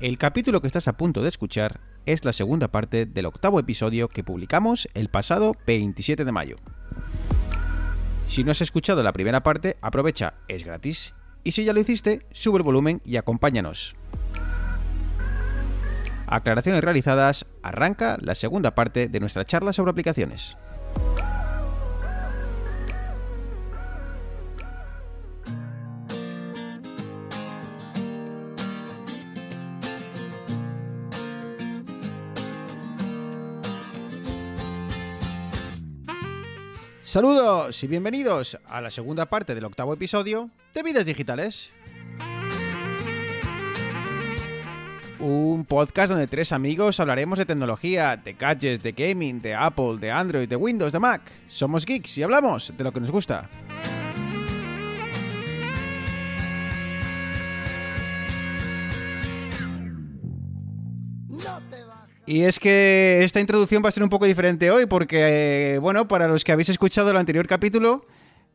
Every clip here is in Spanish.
El capítulo que estás a punto de escuchar es la segunda parte del octavo episodio que publicamos el pasado 27 de mayo. Si no has escuchado la primera parte, aprovecha, es gratis. Y si ya lo hiciste, sube el volumen y acompáñanos. Aclaraciones realizadas, arranca la segunda parte de nuestra charla sobre aplicaciones. Saludos y bienvenidos a la segunda parte del octavo episodio de Vidas Digitales. Un podcast donde tres amigos hablaremos de tecnología, de gadgets, de gaming, de Apple, de Android, de Windows, de Mac. Somos geeks y hablamos de lo que nos gusta. Y es que esta introducción va a ser un poco diferente hoy porque, eh, bueno, para los que habéis escuchado el anterior capítulo,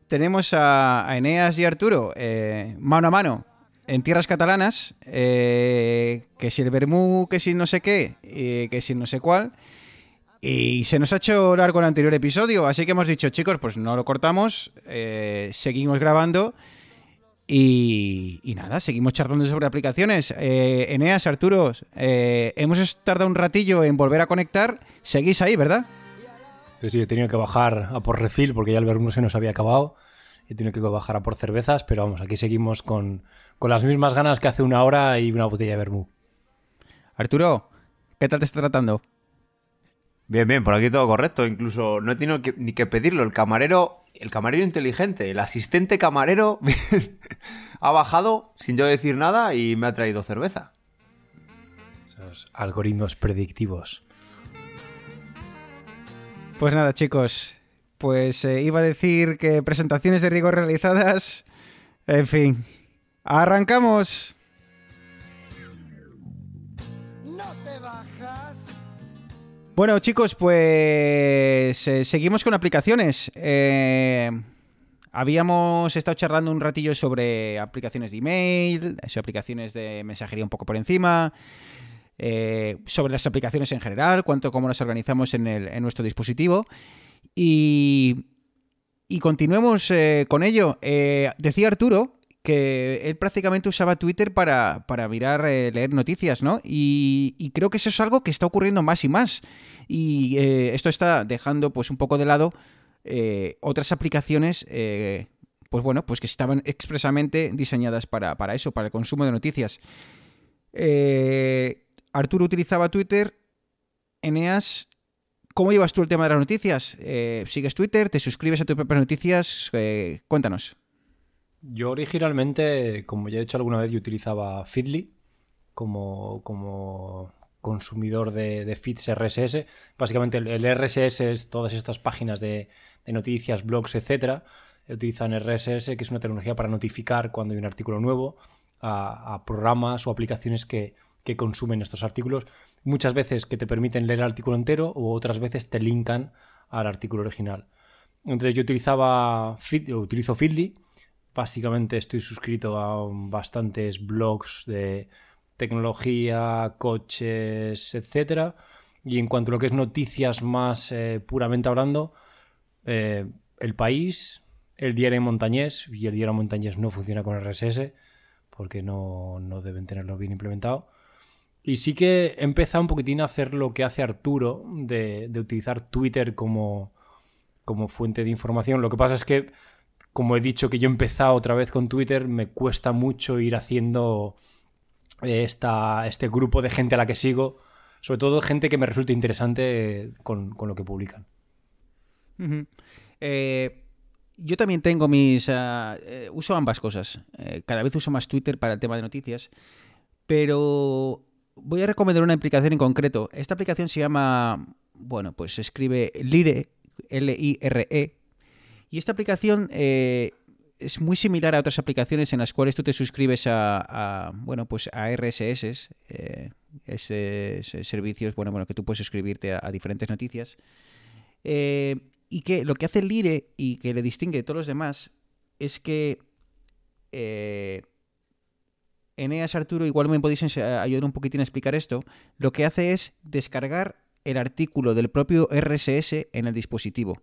tenemos a, Eneas y Arturo eh, mano a mano en tierras catalanas, eh, que si el Bermú, que si no sé qué, que si no sé cuál. Y se nos ha hecho largo el anterior episodio, así que hemos dicho, chicos, pues no lo cortamos, seguimos grabando y, nada, seguimos charlando sobre aplicaciones. Eh, Eneas, Arturo, eh, hemos tardado un ratillo en volver a conectar. Seguís ahí, ¿verdad? Sí, sí, he tenido que bajar a por refil porque ya el vermú se nos había acabado. He tenido que bajar a por cervezas, pero vamos, aquí seguimos con, las mismas ganas que hace una hora y una botella de vermú. Arturo, ¿qué tal te está tratando? Bien, bien, por aquí todo correcto. Incluso no he tenido ni que pedirlo. El camarero el camarero inteligente, el asistente camarero, ha bajado sin yo decir nada y me ha traído cerveza. Esos algoritmos predictivos. Pues nada, chicos. Pues eh, iba a decir que presentaciones de rigor realizadas. En fin. ¡Arrancamos! Bueno, chicos, pues eh, seguimos con aplicaciones. Eh, habíamos estado charlando un ratillo sobre aplicaciones de email, sobre aplicaciones de mensajería un poco por encima, eh, sobre las aplicaciones en general, cuánto cómo las organizamos en, nuestro dispositivo. Y, y continuemos con ello. decía Arturo que él prácticamente usaba Twitter para, mirar, eh, leer noticias, ¿no? Y, creo que eso es algo que está ocurriendo más y más. Y eh, esto está dejando pues un poco de lado eh, otras aplicaciones, pues bueno, pues que estaban expresamente diseñadas para, para eso, para el consumo de noticias. Arturo utilizaba Twitter, Eneas ¿Cómo llevas tú el tema de las noticias? ¿Sigues Twitter? ¿Te suscribes a tus propias noticias? cuéntanos. Yo originalmente, como ya he dicho alguna vez, yo utilizaba Feedly como, como consumidor de, feeds RSS. Básicamente el, RSS es todas estas páginas de, noticias, blogs, etcétera. Utilizan RSS, que es una tecnología para notificar cuando hay un artículo nuevo a, programas o aplicaciones que, consumen estos artículos. Muchas veces que te permiten leer el artículo entero o otras veces te linkan al artículo original. Entonces yo utilizaba utilizo Feedly Básicamente estoy suscrito a bastantes blogs de tecnología, coches, etcétera. Y en cuanto a lo que es noticias más eh, puramente hablando, eh, el país, el diario montañés, y el diario montañés no funciona con RSS, porque no, deben tenerlo bien implementado. Y sí que he empezado un poquitín a hacer lo que hace Arturo, de, de utilizar Twitter como, como fuente de información. Lo que pasa es que como he dicho que yo he empezado otra vez con Twitter, me cuesta mucho ir haciendo eh, esta, este grupo de gente a la que sigo, sobre todo gente que me resulte interesante con, lo que publican. Eh, yo también tengo mis... Ah, eh, uso ambas cosas. cada vez uso más Twitter para el tema de noticias, pero voy a recomendar una aplicación en concreto. Esta aplicación se llama... Bueno, pues se escribe Lire, L-I-R-E, y esta aplicación eh, es muy similar a otras aplicaciones en las cuales tú te suscribes a, bueno, pues a RSS, eh, servicios, bueno, bueno, que tú puedes suscribirte a, diferentes noticias. Eh, y que lo que hace Lire y que le distingue de todos los demás es que Eneas Arturo, igual me podéis ayudar un poquitín a explicar esto, lo que hace es descargar el artículo del propio RSS en el dispositivo.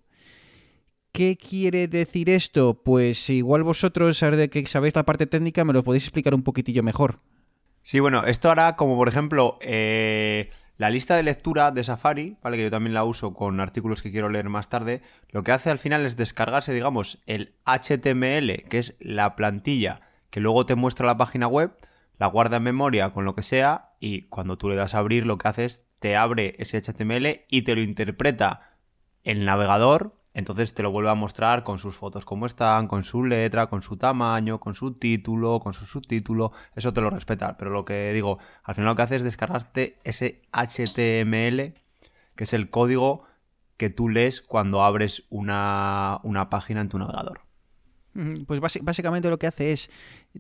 ¿Qué quiere decir esto? Pues igual vosotros, de que sabéis la parte técnica, me lo podéis explicar un poquitillo mejor. Sí, bueno, esto hará como por ejemplo eh, la lista de lectura de Safari, ¿vale? Que yo también la uso con artículos que quiero leer más tarde. Lo que hace al final es descargarse, digamos, el HTML, que es la plantilla que luego te muestra la página web, la guarda en memoria con lo que sea, y cuando tú le das a abrir, lo que hace es te abre ese HTML y te lo interpreta el navegador entonces te lo vuelve a mostrar con sus fotos como están, con su letra, con su tamaño, con su título, con su subtítulo. Eso te lo respeta. Pero lo que digo, al final lo que hace es descargarte ese HTML, que es el código que tú lees cuando abres una, una página en tu navegador. Pues básicamente lo que hace es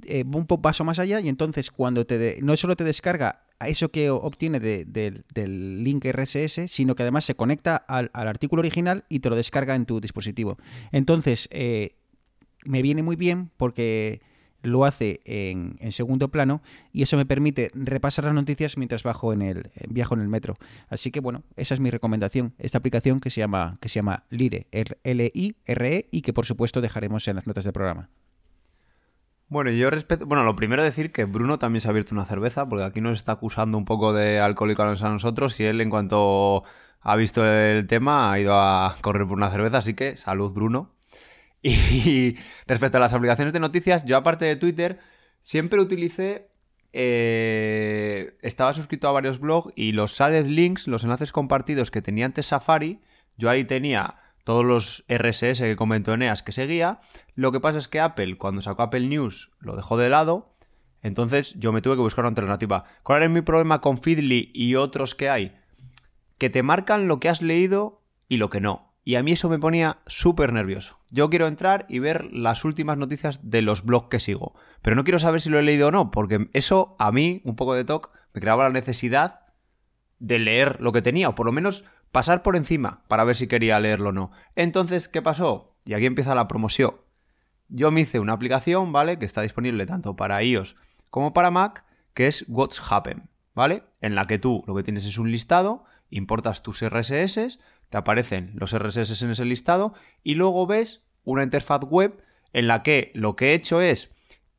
eh, un paso más allá y entonces cuando te no solo te descarga a eso que obtiene del link RSS, sino que además se conecta al, artículo original y te lo descarga en tu dispositivo. Entonces, eh, me viene muy bien porque lo hace en, segundo plano y eso me permite repasar las noticias mientras bajo en el, viajo en el metro. Así que bueno, esa es mi recomendación, esta aplicación que se llama, que se llama Lire, L-I-R-E y que por supuesto dejaremos en las notas del programa. Bueno, yo respeto. Bueno, lo primero decir que Bruno también se ha abierto una cerveza, porque aquí nos está acusando un poco de alcohólico a nosotros y él, en cuanto ha visto el tema, ha ido a correr por una cerveza, así que salud, Bruno. Y respecto a las aplicaciones de noticias, yo aparte de Twitter, siempre utilicé. Eh, estaba suscrito a varios blogs y los Shaded Links, los enlaces compartidos que tenía antes Safari, yo ahí tenía todos los RSS que comentó Eneas que seguía. Lo que pasa es que Apple, cuando sacó Apple News, lo dejó de lado. Entonces yo me tuve que buscar una alternativa. ¿Cuál es mi problema con Feedly y otros que hay? Que te marcan lo que has leído y lo que no. Y a mí eso me ponía súper nervioso. Yo quiero entrar y ver las últimas noticias de los blogs que sigo. Pero no quiero saber si lo he leído o no, porque eso a mí, un poco de talk, me creaba la necesidad de leer lo que tenía, o por lo menos pasar por encima para ver si quería leerlo o no. Entonces, ¿qué pasó? Y aquí empieza la promoción. Yo me hice una aplicación, ¿vale? Que está disponible tanto para iOS como para Mac, que es What's Happen, ¿vale? En la que tú lo que tienes es un listado, importas tus RSS, te aparecen los RSS en ese listado y luego ves una interfaz web en la que lo que he hecho es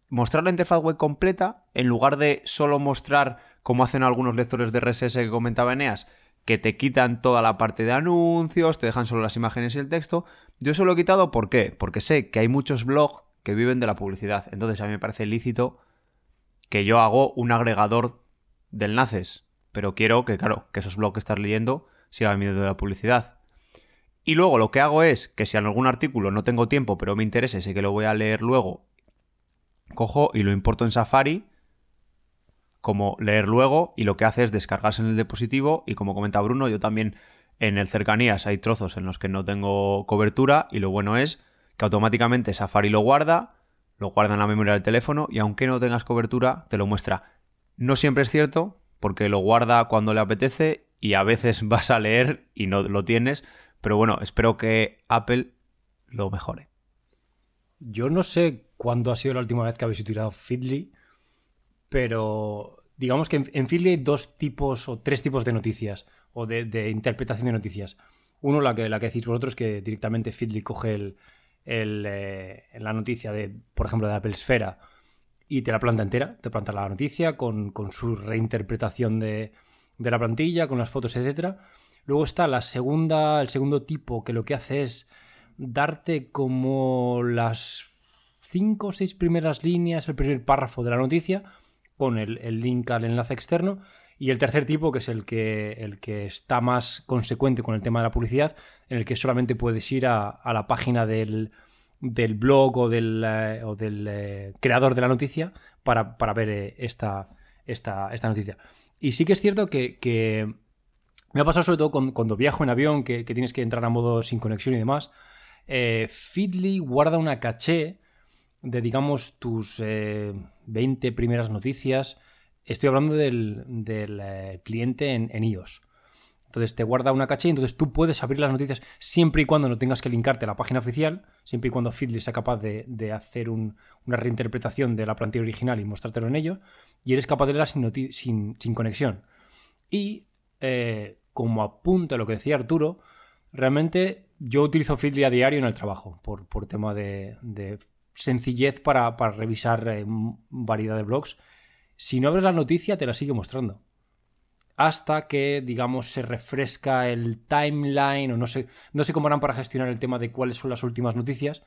mostrar la interfaz web completa en lugar de solo mostrar como hacen algunos lectores de RSS que comentaba Eneas, que te quitan toda la parte de anuncios, te dejan solo las imágenes y el texto. Yo eso lo he quitado, ¿por qué? Porque sé que hay muchos blogs que viven de la publicidad. Entonces a mí me parece lícito que yo hago un agregador de enlaces. Pero quiero que, claro, que esos blogs que estás leyendo sigan viviendo de la publicidad. Y luego lo que hago es que si en algún artículo no tengo tiempo, pero me interesa y sé que lo voy a leer luego, cojo y lo importo en Safari como leer luego y lo que hace es descargarse en el dispositivo y como comenta Bruno, yo también en el cercanías hay trozos en los que no tengo cobertura y lo bueno es que automáticamente Safari lo guarda, lo guarda en la memoria del teléfono y aunque no tengas cobertura te lo muestra. No siempre es cierto porque lo guarda cuando le apetece y a veces vas a leer y no lo tienes, pero bueno, espero que Apple lo mejore. Yo no sé cuándo ha sido la última vez que habéis utilizado Feedly, pero digamos que en, en hay dos tipos o tres tipos de noticias o de, interpretación de noticias. Uno, la que, la que decís vosotros, que directamente Feedly coge el, eh, la noticia de, por ejemplo, de Apple Esfera y te la planta entera, te planta la noticia con, su reinterpretación de, de, la plantilla, con las fotos, etc. Luego está la segunda, el segundo tipo que lo que hace es darte como las cinco o seis primeras líneas, el primer párrafo de la noticia, con el, link al enlace externo. Y el tercer tipo, que es el que, el que está más consecuente con el tema de la publicidad, en el que solamente puedes ir a, la página del, blog o del, eh, del eh, creador de la noticia para, ver eh, esta, esta, esta, noticia. Y sí que es cierto que, me ha pasado sobre todo cuando, viajo en avión, que, tienes que entrar a modo sin conexión y demás. Feedly guarda una caché de, digamos, tus 20 primeras noticias. Estoy hablando del, eh, cliente en, iOS. Entonces te guarda una caché y entonces tú puedes abrir las noticias siempre y cuando no tengas que linkarte a la página oficial, siempre y cuando Feedly sea capaz de, hacer una reinterpretación de la plantilla original y mostrártelo en ello, y eres capaz de leerla sin, sin, conexión. Y eh, como apunta lo que decía Arturo, realmente yo utilizo Feedly a diario en el trabajo, por, por tema de, sencillez para, revisar eh, variedad de blogs. Si no abres la noticia, te la sigue mostrando hasta que, digamos, se refresca el timeline o no sé, no sé cómo harán para gestionar el tema de cuáles son las últimas noticias,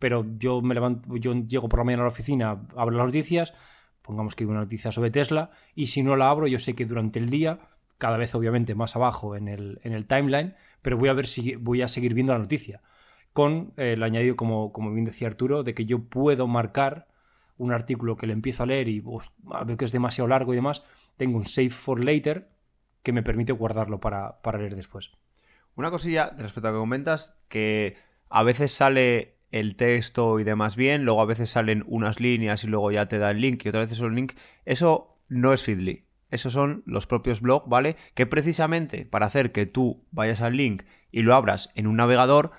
pero yo me levanto, yo llego por la mañana a la oficina, abro las noticias, pongamos que hay una noticia sobre Tesla, y si no la abro, yo sé que durante el día, cada vez obviamente más abajo en el, en el timeline, pero voy a ver si voy a seguir viendo la noticia. Con el añadido, como, como bien decía Arturo, de que yo puedo marcar un artículo que le empiezo a leer y veo que es demasiado largo y demás, tengo un save for later que me permite guardarlo para, leer después. Una cosilla respecto a lo que comentas, que a veces sale el texto y demás bien, luego a veces salen unas líneas y luego ya te da el link y otra vez es un link. Eso no es Feedly. Esos son los propios blogs, ¿vale? Que precisamente para hacer que tú vayas al link y lo abras en un navegador,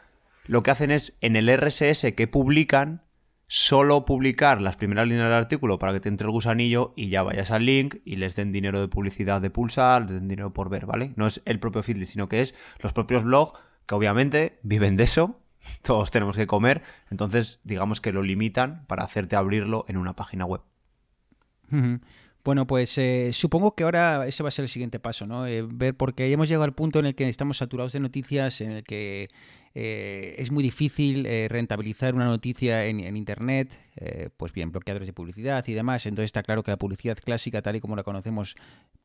lo que hacen es en el RSS que publican, solo publicar las primeras líneas del artículo para que te entre el gusanillo y ya vayas al link y les den dinero de publicidad de pulsar, les den dinero por ver, ¿vale? No es el propio Feedly, sino que es los propios blogs que obviamente viven de eso, todos tenemos que comer, entonces digamos que lo limitan para hacerte abrirlo en una página web. Bueno, pues eh, supongo que ahora ese va a ser el siguiente paso, ¿no? Eh, ver, porque hemos llegado al punto en el que estamos saturados de noticias, en el que eh, es muy difícil rentabilizar una noticia en, en Internet, pues bien, bloqueadores de publicidad y demás. Entonces está claro que la publicidad clásica, tal y como la conocemos,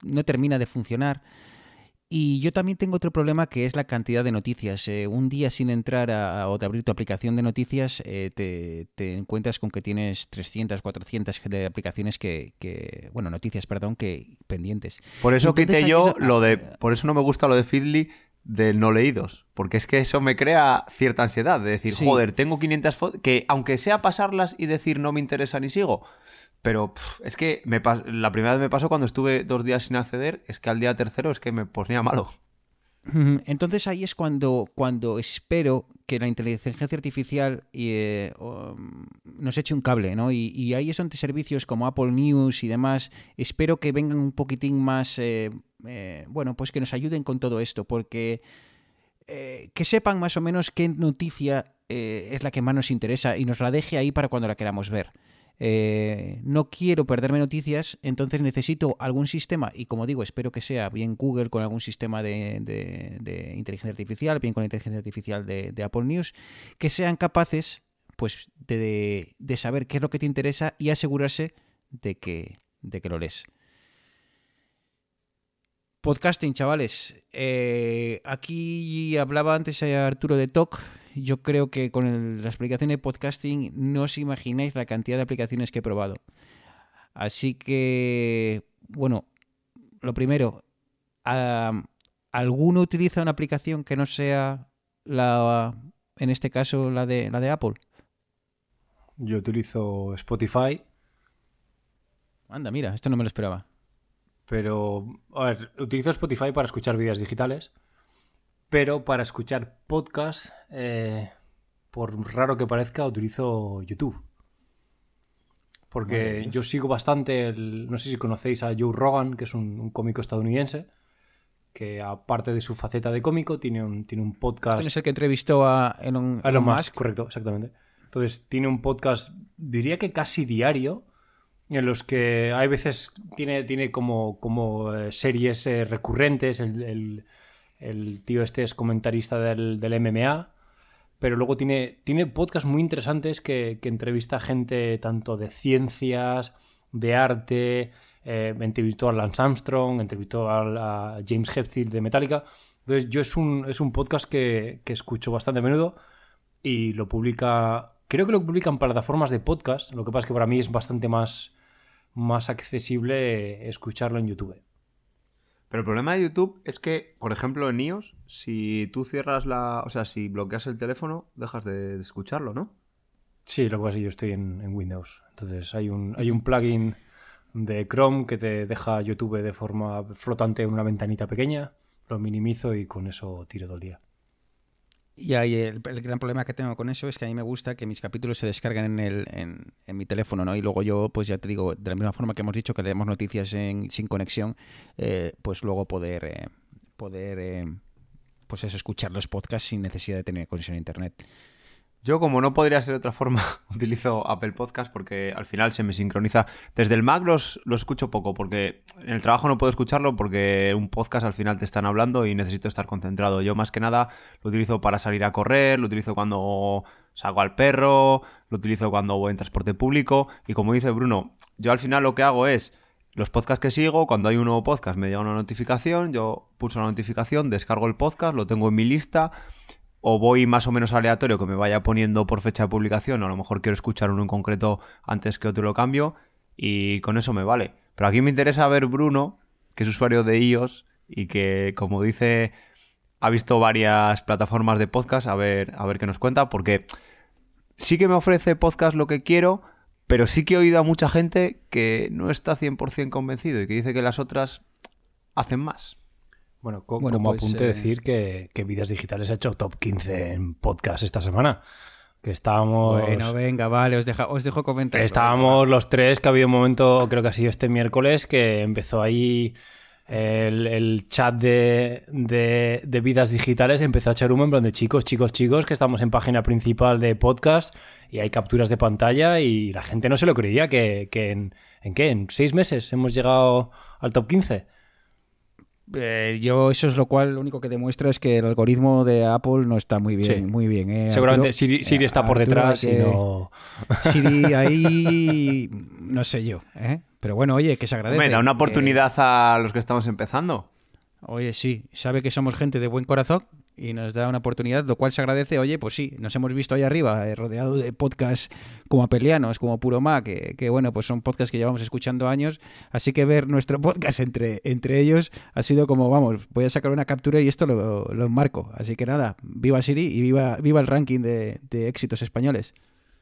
no termina de funcionar. Y yo también tengo otro problema que es la cantidad de noticias. Eh, un día sin entrar a, o de abrir tu aplicación de noticias, eh, te, encuentras con que tienes 300, 400 de aplicaciones que, bueno, noticias, perdón, que pendientes. Por eso quité yo lo de, por eso no me gusta lo de Feedly de no leídos, porque es que eso me crea cierta ansiedad de decir, joder, tengo 500 fotos, que aunque sea pasarlas y decir no me interesa ni sigo, pero es que me la primera vez me pasó cuando estuve dos días sin acceder, es que al día tercero es que me ponía malo. Entonces ahí es cuando, cuando espero que la inteligencia artificial eh, nos eche un cable, ¿no? Y, ahí es donde servicios como Apple News y demás, espero que vengan un poquitín más, eh, eh, bueno, pues que nos ayuden con todo esto, porque que sepan más o menos qué noticia es la que más nos interesa y nos la deje ahí para cuando la queramos ver. Eh, no quiero perderme noticias, entonces necesito algún sistema, y como digo, espero que sea bien Google con algún sistema de, inteligencia artificial, bien con la inteligencia artificial de, Apple News, que sean capaces pues de, saber qué es lo que te interesa y asegurarse de que, de que lo lees. Podcasting, chavales. Eh, aquí hablaba antes Arturo de TOC yo creo que con la explicación de podcasting no os imagináis la cantidad de aplicaciones que he probado. Así que, bueno, lo primero, ¿alguno utiliza una aplicación que no sea la, en este caso, la de, la de Apple? Yo utilizo Spotify. Anda, mira, esto no me lo esperaba. Pero, a ver, utilizo Spotify para escuchar vídeos digitales pero para escuchar podcast, eh, por raro que parezca, utilizo YouTube. Porque yo sigo bastante, no sé si conocéis a Joe Rogan, que es un, cómico estadounidense, que aparte de su faceta de cómico, tiene un, tiene un podcast... ¿Este es el que entrevistó a Elon, Elon Musk? Correcto, exactamente. Entonces, tiene un podcast, diría que casi diario, en los que hay veces tiene, tiene como, como eh, series eh, recurrentes, el, el tío este es comentarista del, MMA, pero luego tiene, tiene podcasts muy interesantes que, entrevista gente tanto de ciencias, de arte, eh, entrevistó a Lance Armstrong, entrevistó a, James Hetfield de Metallica. Entonces, yo es un, es un podcast que, escucho bastante a menudo y lo publica. Creo que lo publican plataformas de podcast. Lo que pasa es que para mí es bastante más, más accesible escucharlo en YouTube. Pero el problema de YouTube es que, por ejemplo, en iOS, si tú cierras la. O sea, si bloqueas el teléfono, dejas de, escucharlo, ¿no? Sí, lo que pasa es que yo estoy en, Windows. Entonces hay un, hay un plugin de Chrome que te deja YouTube de forma flotante en una ventanita pequeña lo minimizo y con eso tiro todo el día. Y ahí el, gran problema que tengo con eso es que a mí me gusta que mis capítulos se descarguen en, el, en, en, mi teléfono, ¿no? Y luego yo, pues ya te digo, de la misma forma que hemos dicho que leemos noticias en, sin conexión, eh, pues luego poder, eh, poder eh, pues escuchar los podcasts sin necesidad de tener conexión a internet. Yo, como no podría ser de otra forma, utilizo Apple Podcast porque al final se me sincroniza. Desde el Mac los, los, escucho poco porque en el trabajo no puedo escucharlo porque un podcast al final te están hablando y necesito estar concentrado. Yo más que nada lo utilizo para salir a correr, lo utilizo cuando saco al perro, lo utilizo cuando voy en transporte público y como dice Bruno, yo al final lo que hago es los podcasts que sigo, cuando hay un nuevo podcast me llega una notificación, yo pulso la notificación, descargo el podcast, lo tengo en mi lista o voy más o menos aleatorio que me vaya poniendo por fecha de publicación, o a lo mejor quiero escuchar uno en concreto antes que otro lo cambio, y con eso me vale. Pero aquí me interesa ver Bruno, que es usuario de iOS y que, como dice, ha visto varias plataformas de podcast, a ver, a ver qué nos cuenta, porque sí que me ofrece podcast lo que quiero, pero sí que he oído a mucha gente que no está 100% convencido y que dice que las otras hacen más. Bueno, co bueno, como pues, apunte eh... decir que, que, Vidas Digitales ha hecho top 15 en podcast esta semana. Que estábamos... Bueno, venga, vale, os, deja, os dejo comentar. Estábamos los tres, que ha habido un momento, creo que ha sido este miércoles, que empezó ahí el, el chat de, de, de, Vidas Digitales, empezó a echar humo en plan de chicos, chicos, chicos, que estamos en página principal de podcast y hay capturas de pantalla y la gente no se lo creía que, que en, en qué, en seis meses hemos llegado al top 15. Eh, yo eso es lo cual lo único que demuestra es que el algoritmo de Apple no está muy bien, sí. muy bien. Eh, Seguramente Arturo, Siri, Siri, está por detrás que, y no... Siri ahí no sé yo, ¿eh? pero bueno, oye, que se agradece. Me da una oportunidad eh... a los que estamos empezando. Oye, sí, sabe que somos gente de buen corazón y nos da una oportunidad, lo cual se agradece. Oye, pues sí, nos hemos visto ahí arriba, eh, rodeado de podcasts como apelianos, como Puro Ma, que, que, bueno, pues son podcasts que llevamos escuchando años. Así que ver nuestro podcast entre, entre ellos ha sido como, vamos, voy a sacar una captura y esto lo, lo enmarco. Así que nada, viva Siri y viva, viva el ranking de, de éxitos españoles.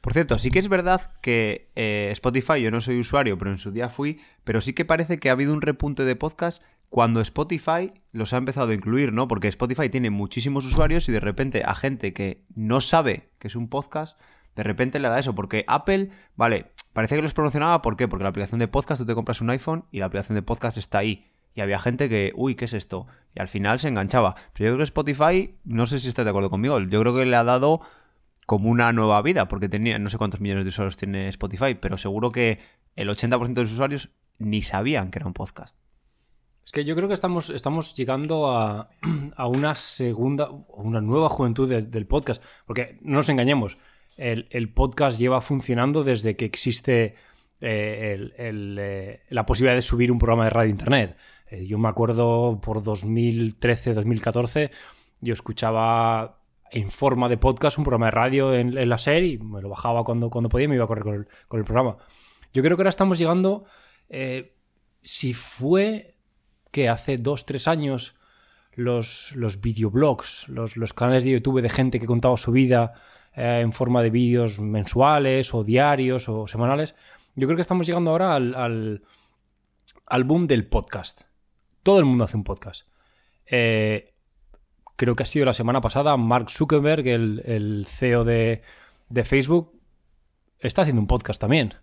Por cierto, sí que es verdad que eh, Spotify, yo no soy usuario, pero en su día fui, pero sí que parece que ha habido un repunte de podcast cuando Spotify los ha empezado a incluir, ¿no? Porque Spotify tiene muchísimos usuarios y de repente a gente que no sabe que es un podcast, de repente le da eso. Porque Apple, vale, parece que los promocionaba, ¿por qué? Porque la aplicación de podcast, tú te compras un iPhone y la aplicación de podcast está ahí. Y había gente que, uy, ¿qué es esto? Y al final se enganchaba. Pero yo creo que Spotify, no sé si estás de acuerdo conmigo, yo creo que le ha dado como una nueva vida, porque tenía, no sé cuántos millones de usuarios tiene Spotify, pero seguro que el 80% de los usuarios ni sabían que era un podcast. Es que yo creo que estamos, estamos llegando a, a una segunda, una nueva juventud de, del podcast, porque no nos engañemos, el, el, podcast lleva funcionando desde que existe eh, eh, la posibilidad de subir un programa de radio internet. Eh, yo me acuerdo por 2013, 2014, yo escuchaba en forma de podcast un programa de radio en, la serie y me lo bajaba cuando, cuando podía y me iba a correr con el, con programa. Yo creo que ahora estamos llegando, si fue que hace dos, tres años los, los videoblogs, los, los canales de YouTube de gente que contaba su vida eh, en forma de vídeos mensuales o diarios o semanales, yo creo que estamos llegando ahora al, al, boom del podcast. Todo el mundo hace un podcast. Eh, creo que ha sido la semana pasada, Mark Zuckerberg, el, el CEO de, de, Facebook, está haciendo un podcast también.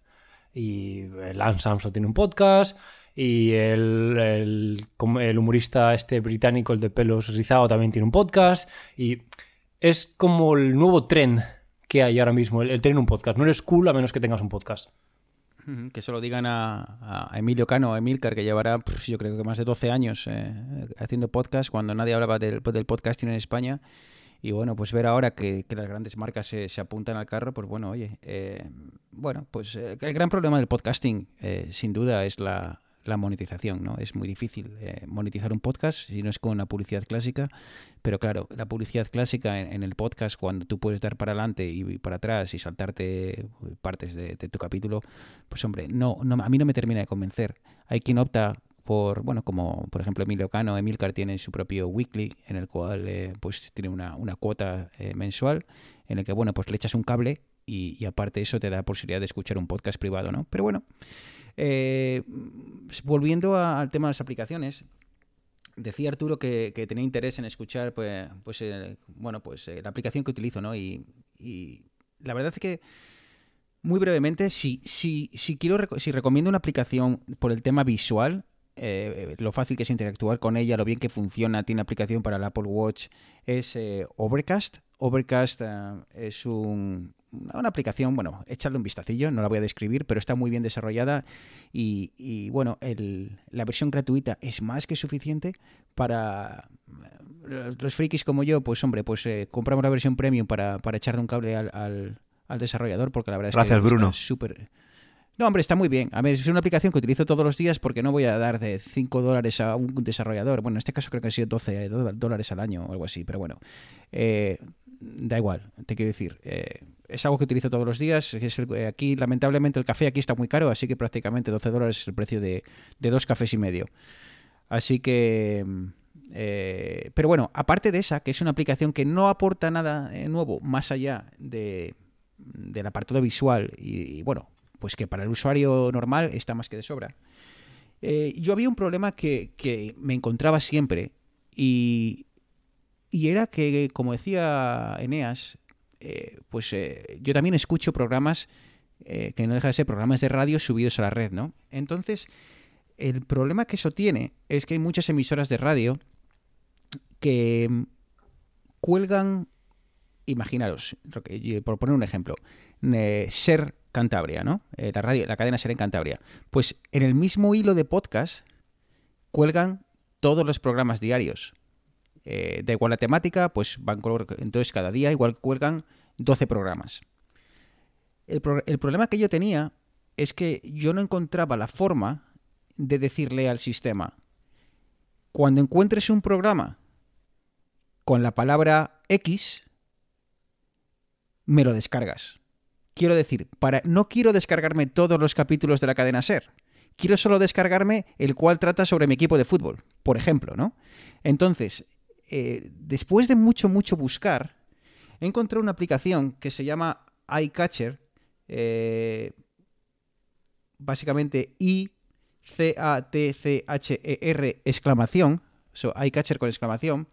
Y Lance Armstrong tiene un podcast. Y el, el, el, humorista este británico, el de pelos rizado, también tiene un podcast. Y es como el nuevo tren que hay ahora mismo, el, el tener un podcast. No eres cool a menos que tengas un podcast. Que se lo digan a, Emilio Cano, a Emilcar, que llevará, yo creo que más de 12 años eh, haciendo podcast, cuando nadie hablaba del, del, podcasting en España. Y bueno, pues ver ahora que, que las grandes marcas se, se, apuntan al carro, pues bueno, oye, eh, bueno, pues eh, el gran problema del podcasting, eh, sin duda, es la, la monetización, ¿no? Es muy difícil eh, monetizar un podcast si no es con una publicidad clásica, pero claro, la publicidad clásica en, el podcast, cuando tú puedes dar para adelante y para atrás y saltarte partes de, de tu capítulo, pues hombre, no, no, a mí no me termina de convencer. Hay quien opta por, bueno, como por ejemplo Emilio Cano, Emilcar tiene su propio weekly en el cual eh, pues tiene una, una cuota eh, mensual en el que, bueno, pues le echas un cable y, y aparte eso te da posibilidad de escuchar un podcast privado, ¿no? Pero bueno, eh, volviendo al tema de las aplicaciones, decía Arturo que, tenía interés en escuchar, pues, pues eh, bueno, pues eh, la aplicación que utilizo, ¿no? Y, la verdad es que, muy brevemente, si, quiero, si recomiendo una aplicación por el tema visual, eh, lo fácil que es interactuar con ella, lo bien que funciona, tiene aplicación para el Apple Watch, es Overcast. Overcast es un, una aplicación, bueno, echarle un vistacillo, no la voy a describir, pero está muy bien desarrollada y, bueno, la versión gratuita es más que suficiente para eh, los frikis como yo, pues hombre, pues eh, compramos la versión premium para, para echarle un cable al, desarrollador, porque la verdad es que Bruno. súper... No, hombre, está muy bien. A ver, es una aplicación que utilizo todos los días porque no voy a dar de 5 dólares a un desarrollador. Bueno, en este caso creo que han sido 12 dólares al año o algo así, pero bueno. Eh, da igual, te quiero decir. Eh, es algo que utilizo todos los días. Es eh, aquí, lamentablemente, el café aquí está muy caro, así que prácticamente 12 dólares es el precio de, dos cafés y medio. Así que... Eh, pero bueno, aparte de esa, que es una aplicación que no aporta nada nuevo más allá de, del apartado visual y, bueno, pues que para el usuario normal está más que de sobra. yo había un problema que, que me encontraba siempre y, y era que, como decía Eneas, eh, pues eh, yo también escucho programas eh, que no dejan de ser programas de radio subidos a la red, ¿no? Entonces, el problema que eso tiene es que hay muchas emisoras de radio que mm, cuelgan, imaginaros, por poner un ejemplo, Ser Cantabria, ¿no? la, radio, la cadena Ser en Cantabria. Pues en el mismo hilo de podcast cuelgan todos los programas diarios eh, da igual la temática, pues van entonces cada día igual cuelgan 12 programas. El, problema que yo tenía es que yo no encontraba la forma de decirle al sistema, cuando encuentres un programa con la palabra X, me lo descargas. Quiero decir, para, no quiero descargarme todos los capítulos de la cadena Ser. Quiero solo descargarme el cual trata sobre mi equipo de fútbol, por ejemplo, ¿no? Entonces, eh, después de mucho, mucho buscar, encontré una aplicación que se llama iCatcher, eh, básicamente I-C-A-T-C-H-E-R exclamación, iCatcher con exclamación.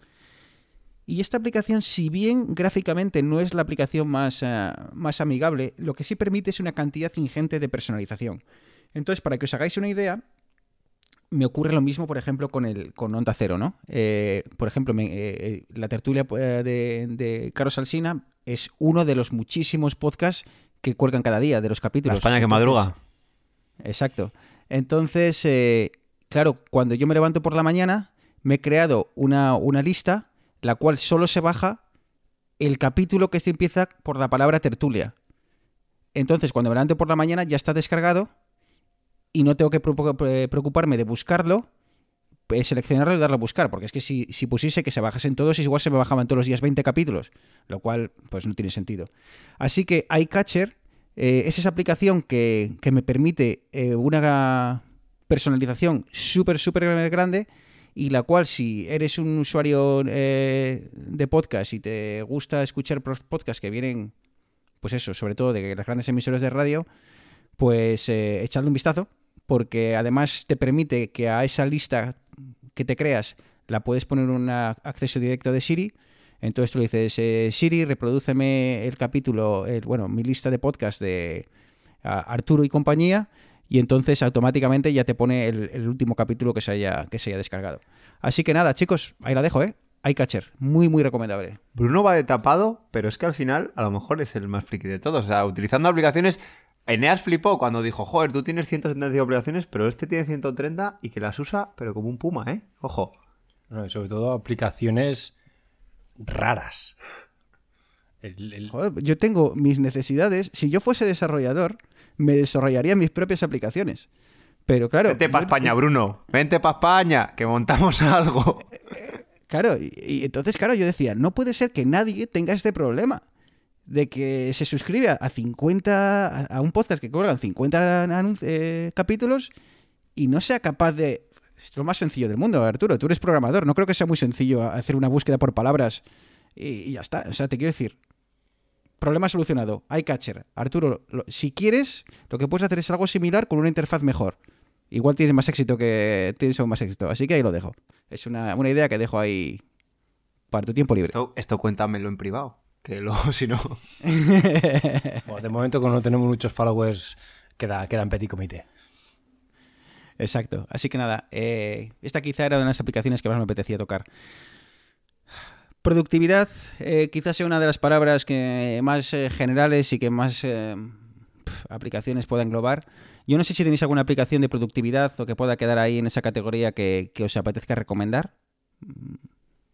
Y esta aplicación, si bien gráficamente no es la aplicación más, eh, más amigable, lo que sí permite es una cantidad ingente de personalización. Entonces, para que os hagáis una idea, me ocurre lo mismo, por ejemplo, con el con Onda Cero, ¿no? Eh, por ejemplo, eh, eh, la tertulia de, de Carlos Alsina es uno de los muchísimos podcasts que cuelgan cada día, de los capítulos. La España que madruga. Exacto. Entonces, claro, cuando yo me levanto por la mañana, me he creado una, una lista, la cual solo se baja el capítulo que se empieza por la palabra tertulia. Entonces, cuando me levanto por la mañana, ya está descargado y no tengo que preocuparme de buscarlo, pues seleccionarlo y darle a buscar, porque es que si, pusiese que se bajasen todos, igual se me bajaban todos los días 20 capítulos, lo cual pues no tiene sentido. Así que iCatcher eh, es esa aplicación que, me permite eh, una personalización súper, súper grande y la cual si eres un usuario eh, de podcast y te gusta escuchar podcasts que vienen, pues eso, sobre todo de las grandes emisoras de radio, pues eh, echadle un vistazo, porque además te permite que a esa lista que te creas la puedes poner un acceso directo de Siri. Entonces tú le dices, eh, Siri, reprodúceme el capítulo, bueno, mi lista de podcast de Arturo y compañía, y entonces automáticamente ya te pone el, último capítulo que se, haya, que se haya descargado. Así que nada, chicos, ahí la dejo, ¿eh? iCatcher, muy, muy recomendable. Bruno va de tapado, pero es que al final a lo mejor es el más friki de todos. O sea, utilizando aplicaciones Eneas flipó cuando dijo, joder, tú tienes 175 aplicaciones, pero este tiene 130 y que las usa, pero como un puma, ¿eh? Ojo. y sobre todo aplicaciones raras. Joder, yo tengo mis necesidades. Si yo fuese desarrollador, me desarrollaría mis propias aplicaciones. Pero claro. Vente para España, Bruno. Vente para España, que montamos algo. Claro, y entonces, claro, yo decía, no puede ser que nadie tenga este problema de que se suscribe a 50 a un podcast que cobran 50 eh, capítulos y no sea capaz de es lo más sencillo del mundo, Arturo. Tú eres programador. No creo que sea muy sencillo hacer una búsqueda por palabras y, ya está. O sea, te quiero decir, problema solucionado. iCatcher. Arturo, si quieres, lo que puedes hacer es algo similar con una interfaz mejor. Igual tienes más éxito que tienes aún más éxito. Así que ahí lo dejo. Es una, una idea que dejo ahí para tu tiempo libre. Esto cuéntamelo en privado. Que luego, si no. Bueno, de momento, como no tenemos muchos followers, queda, queda en petit comité. Exacto. Así que nada, eh, esta quizá era una de las aplicaciones que más me apetecía tocar. Productividad eh, quizás sea una de las palabras que más eh, generales y que más eh, pf, aplicaciones pueda englobar. Yo no sé si tenéis alguna aplicación de productividad o que pueda quedar ahí en esa categoría que, que os apetezca recomendar.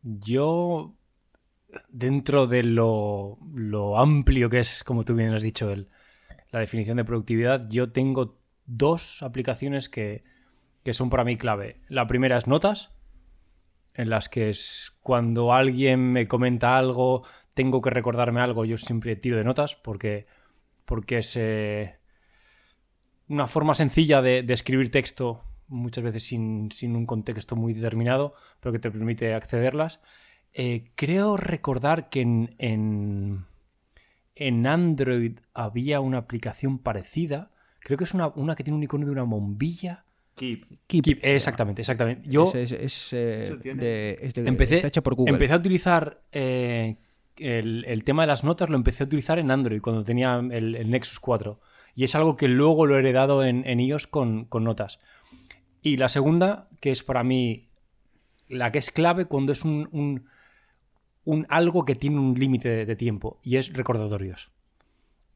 Yo, dentro de lo, lo amplio que es, como tú bien has dicho, el- la definición de productividad, yo tengo dos aplicaciones que, que son para mí clave. La primera es Notas, en las que es cuando alguien me comenta algo, tengo que recordarme algo, yo siempre tiro de notas porque, porque es eh, una forma sencilla de, de escribir texto, muchas veces sin, sin un contexto muy determinado, pero que te permite accederlas. Eh, creo recordar que en, en, en Android había una aplicación parecida. Creo que es una, una que tiene un icono de una bombilla. Keep. Keep, exactamente, exactamente. Yo Es, es- es, eh, de- es de- empecé, está hecho por Google. empecé a utilizar eh, el, el tema de las notas, lo empecé a utilizar en Android cuando tenía el, el Nexus 4. Y es algo que luego lo he heredado en, en iOS con, con notas. Y la segunda, que es para mí la que es clave cuando es un, un- un algo que tiene un límite de, tiempo, y es recordatorios.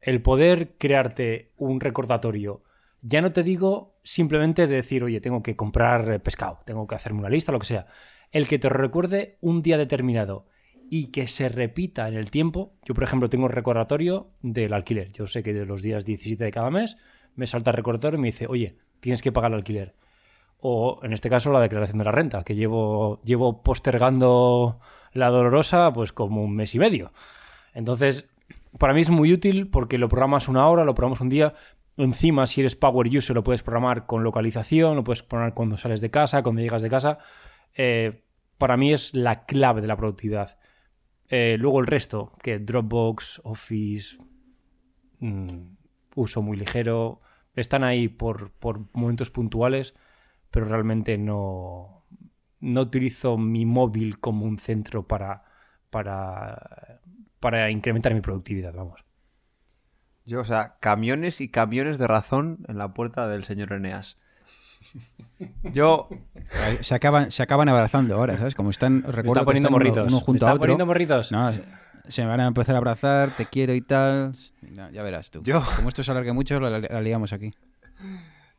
El poder crearte un recordatorio, ya no te digo simplemente de decir, oye, tengo que comprar eh, pescado, tengo que hacerme una lista, lo que sea. El que te recuerde un día determinado y que se repita en el tiempo. Yo, por ejemplo, tengo un recordatorio del alquiler. Yo sé que de los días 17 de cada mes me salta el recordatorio y me dice, oye, tienes que pagar el alquiler. O en este caso la declaración de la renta, que llevo, llevo postergando la dolorosa pues como un mes y medio. Entonces, para mí es muy útil porque lo programas una hora, lo programas un día. Encima, si eres power user, lo puedes programar con localización, lo puedes programar cuando sales de casa, cuando llegas de casa. Eh, para mí es la clave de la productividad. Eh, luego el resto, que Dropbox, Office, mm, uso muy ligero, están ahí por, por momentos puntuales, pero realmente no, no utilizo mi móvil como un centro para, para, para incrementar mi productividad, vamos. Yo, o sea, camiones y camiones de razón en la puerta del señor Eneas. Yo, Se acaban, se acaban abrazando ahora, ¿sabes? Como están, recuerdo está que poniendo están uno- morritos. uno, Me junto está a otro. poniendo morritos. No, se- se van a empezar a abrazar, te quiero y tal. Ya, ya verás tú. Yo- Como esto se alargue mucho, la, la liamos aquí.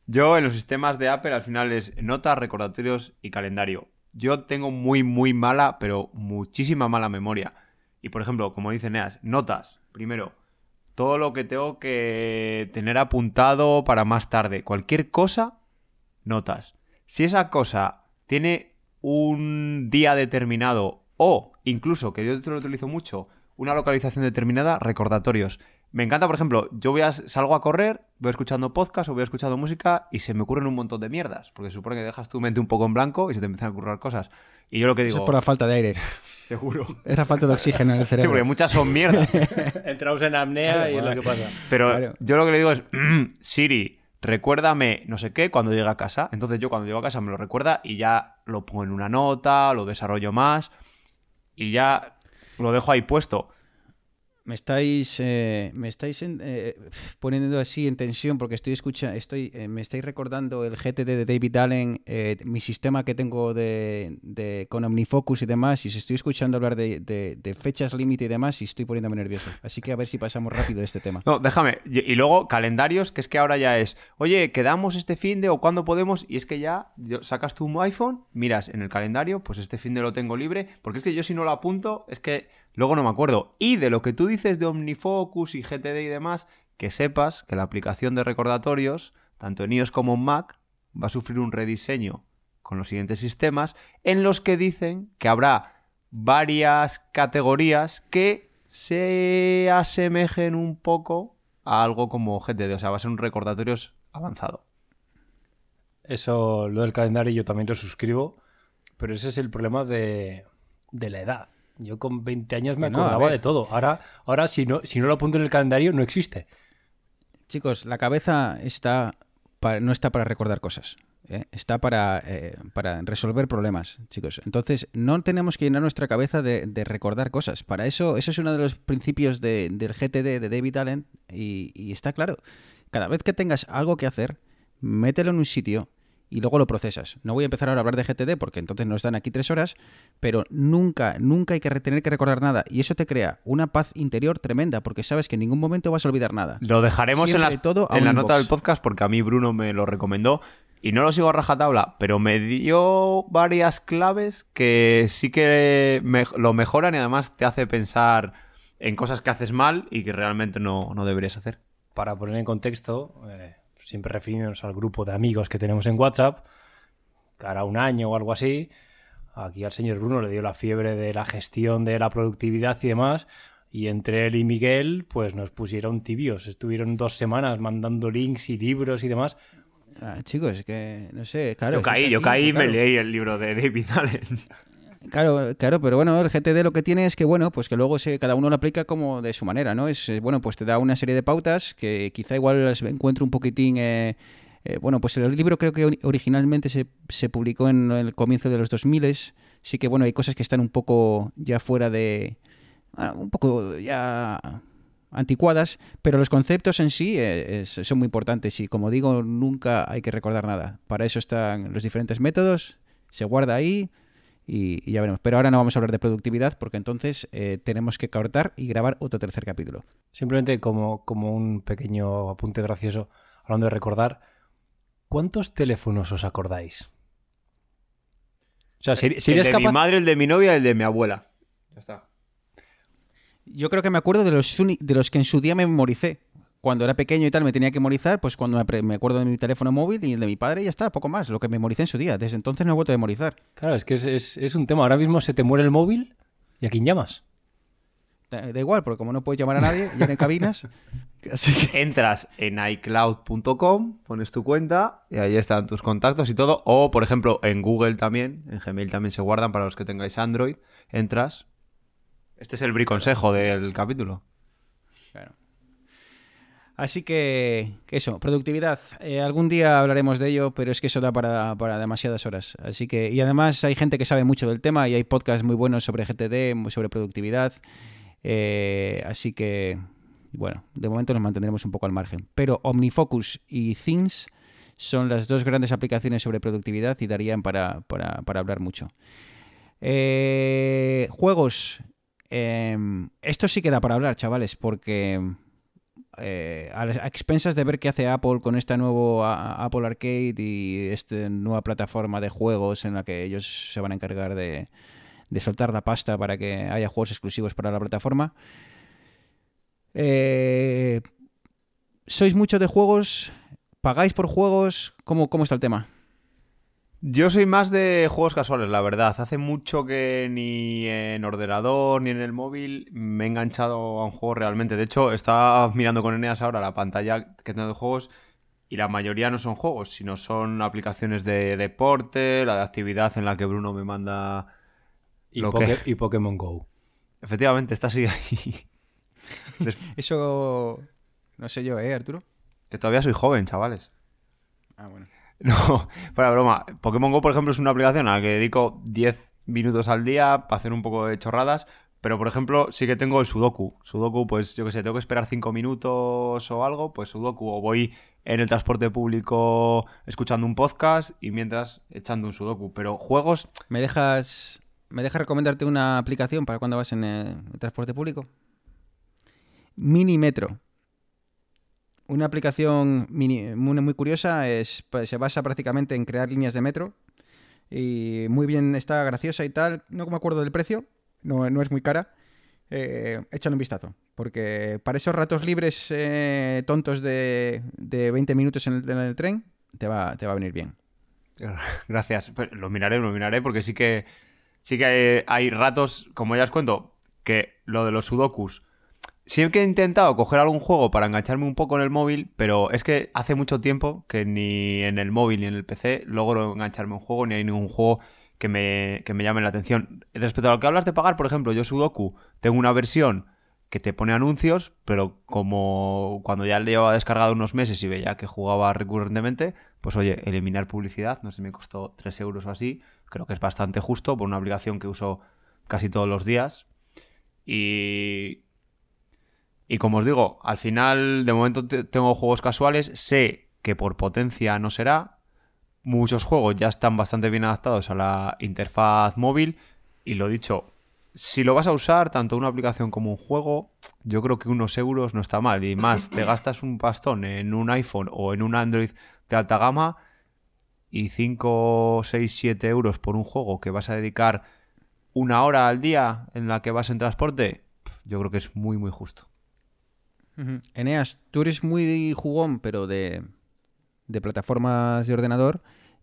Yo en los sistemas de Apple al final es notas, recordatorios y calendario. Yo tengo muy, muy mala, pero muchísima mala memoria. Y por ejemplo, como dice Neas, notas. Primero, todo lo que tengo que tener apuntado para más tarde. Cualquier cosa, notas. Si esa cosa tiene un día determinado o incluso, que yo esto lo utilizo mucho, una localización determinada, recordatorios. Me encanta, por ejemplo, yo voy a, salgo a correr, voy escuchando podcast o voy escuchando música y se me ocurren un montón de mierdas, porque se supone que dejas tu mente un poco en blanco y se te empiezan a ocurrir cosas. Y yo lo que digo, Eso es por la falta de aire. seguro. Es la falta de oxígeno en el Sí, cerebro. porque muchas son mierdas. Entramos en apnea Claro, y es lo que pasa. Pero Claro. yo lo que le digo es, "Mm, Siri, recuérdame no sé qué cuando llegue a casa. Entonces yo cuando llego a casa me lo recuerda y ya lo pongo en una nota, lo desarrollo más y ya lo dejo ahí puesto. Me estáis, eh, me estáis en- eh, poniendo así en tensión porque estoy escucha, estoy, eh, me estáis recordando el GTD de David Allen, eh, mi sistema que tengo de, con OmniFocus y demás, y os estoy escuchando hablar de, fechas límite y demás, y estoy poniéndome nervioso. Así que a ver si pasamos rápido de este tema. No, déjame. Y luego calendarios, que es que ahora ya es, oye, quedamos este fin de o cuándo podemos, y es que ya sacas tu iPhone, miras en el calendario, pues este fin de lo tengo libre, porque es que yo si no lo apunto, es que luego no me acuerdo. Y de lo que tú dices de OmniFocus y GTD y demás, que sepas que la aplicación de recordatorios, tanto en iOS como en Mac, va a sufrir un rediseño con los siguientes sistemas, en los que dicen que habrá varias categorías que se asemejen un poco a algo como GTD, o sea, va a ser un recordatorios avanzado. Eso, lo del calendario, yo también lo suscribo, pero ese es el problema de la edad. Yo con 20 años me no, acordaba de todo. Ahora, ahora si, no, si no lo apunto en el calendario, no existe. Chicos, la cabeza está no está para recordar cosas. ¿eh? está para, eh, para resolver problemas, chicos. Entonces, no tenemos que llenar nuestra cabeza de, de recordar cosas. Para eso, eso es uno de los principios de- del GTD de David Allen y, y está claro. Cada vez que tengas algo que hacer, mételo en un sitio y luego lo procesas. No voy a empezar ahora a hablar de GTD porque entonces nos dan aquí tres horas, pero nunca, nunca hay que tener que recordar nada. Y eso te crea una paz interior tremenda porque sabes que en ningún momento vas a olvidar nada. Lo dejaremos en, Siempre las- todo en la nota del podcast porque a mí Bruno me lo recomendó y no lo sigo a rajatabla, pero me dio varias claves que sí que me- lo mejoran y además te hace pensar en cosas que haces mal y que realmente no, no deberías hacer. Para poner en contexto, eh, siempre refiriéndonos al grupo de amigos que tenemos en WhatsApp, hará un año o algo así, aquí al señor Bruno le dio la fiebre de la gestión de la productividad y demás, y entre él y Miguel, pues nos pusieron tibios. Estuvieron dos semanas mandando links y libros y demás. Ah, chicos, que no sé, claro. yo caí, yo caí y me leí el libro de David Allen. Claro, claro, pero bueno, el GTD lo que tiene es que, bueno, pues que luego se, cada uno lo aplica como de su manera, ¿no? Es, eh, bueno, pues te da una serie de pautas que quizá igual las encuentro un poquitín... eh, eh, bueno, pues el libro creo que ori- originalmente se, se publicó en el comienzo de los 2000 sí que, bueno, hay cosas que están un poco ya fuera de... ah, un poco ya anticuadas, pero los conceptos en sí es- son muy importantes y como digo, nunca hay que recordar nada. Para eso están los diferentes métodos, se guarda ahí y, y ya veremos. Pero ahora no vamos a hablar de productividad porque entonces eh, tenemos que cortar y grabar otro tercer capítulo. Simplemente como, como un pequeño apunte gracioso, hablando de recordar, ¿cuántos teléfonos os acordáis? O sea, si, si el de mi madre, el de mi novia y el de mi abuela. Ya está. Yo creo que me acuerdo de los, uni- de los que en su día me memoricé. Cuando era pequeño y tal, me tenía que memorizar, pues cuando me, acuerdo de mi teléfono móvil y el de mi padre, y ya está, poco más, lo que memoricé en su día. Desde entonces no he vuelto a memorizar. Claro, es que es, es- es un tema. Ahora mismo se te muere el móvil y a quién llamas. Da, da igual, porque como no puedes llamar a nadie, ya no hay cabinas. Así que... Entras en iCloud.com, pones tu cuenta y ahí están tus contactos y todo. O, por ejemplo, en Google también, en Gmail también se guardan para los que tengáis Android. Entras. Este es el briconsejo del capítulo. Claro. Así que, eso, productividad. Eh, algún día hablaremos de ello, pero es que eso da para, para demasiadas horas. Así que, y además hay gente que sabe mucho del tema y hay podcasts muy buenos sobre GTD, sobre productividad. Eh, así que, bueno, de momento nos mantendremos un poco al margen. Pero OmniFocus y Things son las dos grandes aplicaciones sobre productividad y darían para, para, para hablar mucho. Eh, juegos. Eh, esto sí que da para hablar, chavales, porque eh, a, a expensas de ver qué hace Apple con esta nuevo Apple Arcade y esta nueva plataforma de juegos en la que ellos se van a encargar de, de soltar la pasta para que haya juegos exclusivos para la plataforma. Eh, ¿Sois mucho de juegos? ¿Pagáis por juegos? ¿Cómo, cómo está el tema? Yo soy más de juegos casuales, la verdad. Hace mucho que ni en ordenador ni en el móvil me he enganchado a un juego realmente. De hecho, estaba mirando con Eneas ahora la pantalla que tengo de juegos y la mayoría no son juegos, sino son aplicaciones de deporte, la de actividad en la que Bruno me manda... Y, Lo Poké- que- y Pokémon Go. Efectivamente, está así ahí. Eso no sé yo, ¿eh, Arturo? que todavía soy joven, chavales. Ah, bueno. No, para broma. Pokémon Go, por ejemplo, es una aplicación a la que dedico 10 minutos al día para hacer un poco de chorradas. Pero, por ejemplo, sí que tengo el Sudoku. Sudoku, pues yo que sé, tengo que esperar 5 minutos o algo, pues Sudoku. O voy en el transporte público escuchando un podcast y mientras echando un Sudoku. Pero juegos, ¿Me dejas, ¿Me dejas recomendarte una aplicación para cuando vas en eh, transporte público? Minimetro. Una aplicación muy, curiosa, es, pues, se basa prácticamente en crear líneas de metro. Y muy bien, está graciosa y tal. No me acuerdo del precio, no, no es muy cara. Eh, échale un vistazo. Porque para esos ratos libres eh, tontos de, de 20 minutos en el, en el tren, te va, te va a venir bien. Gracias. Pues lo miraré, lo miraré, porque sí que sí que hay, hay ratos, como ya os cuento, que lo de los sudokus. Sí que he intentado coger algún juego para engancharme un poco en el móvil, pero es que hace mucho tiempo que ni en el móvil ni en el PC logro engancharme un juego, ni hay ningún juego que me, que me llame la atención. Respecto a lo que hablas de pagar, por ejemplo, yo Sudoku tengo una versión que te pone anuncios, pero como cuando ya le llevaba descargado unos meses y veía que jugaba recurrentemente, pues oye, eliminar publicidad, no sé, me costó 3 euros o así, creo que es bastante justo por una aplicación que uso casi todos los días. Y, y como os digo, al final de momento tengo juegos casuales, sé que por potencia no será, muchos juegos ya están bastante bien adaptados a la interfaz móvil y lo dicho, si lo vas a usar, tanto una aplicación como un juego, yo creo que unos euros no está mal. Y más, te gastas un pastón en un iPhone o en un Android de alta gama y 5, 6, 7 euros por un juego que vas a dedicar una hora al día en la que vas en transporte, yo creo que es muy, muy justo. Eneas, tú eres muy jugón, pero de, de plataformas de ordenador.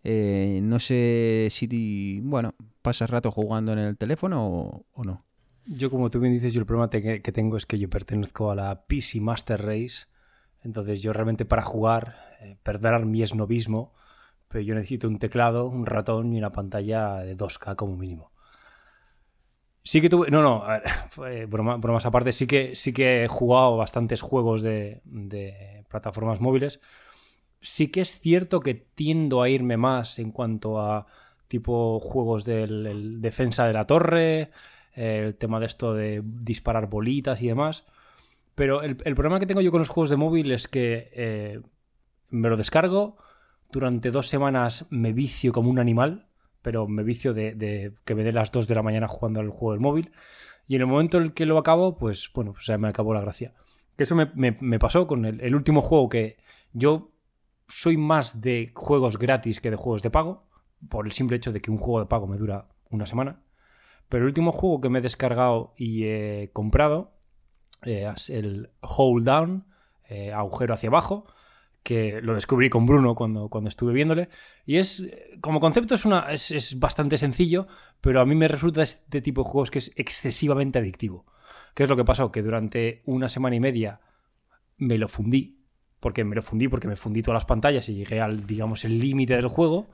Eh, no sé si, bueno, pasas rato jugando en el teléfono o, no. Yo, como tú bien dices, yo el problema que, tengo es que yo pertenezco a la PC Master Race. Entonces, yo realmente para jugar, eh, perder mi esnovismo, pero yo necesito un teclado, un ratón y una pantalla de 2K como mínimo. Sí que tuve. No, no, bromas aparte, sí que, sí que he jugado bastantes juegos de, de plataformas móviles sí que es cierto que tiendo a irme más en cuanto a tipo juegos del defensa de la torre, el tema de esto de disparar bolitas y demás. Pero el, problema que tengo yo con los juegos de móvil es que eh, me lo descargo, durante dos semanas me vicio como un animal, pero me vicio de, que me dé las 2 de la mañana jugando al juego del móvil. Y en el momento en el que lo acabo, pues bueno, pues me acabó la gracia. Eso me, pasó con el último juego que yo soy más de juegos gratis que de juegos de pago, por el simple hecho de que un juego de pago me dura una semana. Pero el último juego que me he descargado y he comprado eh, es el Hold Down, eh, agujero hacia abajo, que lo descubrí con Bruno cuando, cuando estuve viéndole. Y es, como concepto es, una, es, es bastante sencillo, pero a mí me resulta este tipo de juegos que es excesivamente adictivo. ¿Qué es lo que pasó? Que durante una semana y media me lo fundí porque me lo fundí, porque me fundí todas las pantallas y llegué al, digamos, el límite del juego.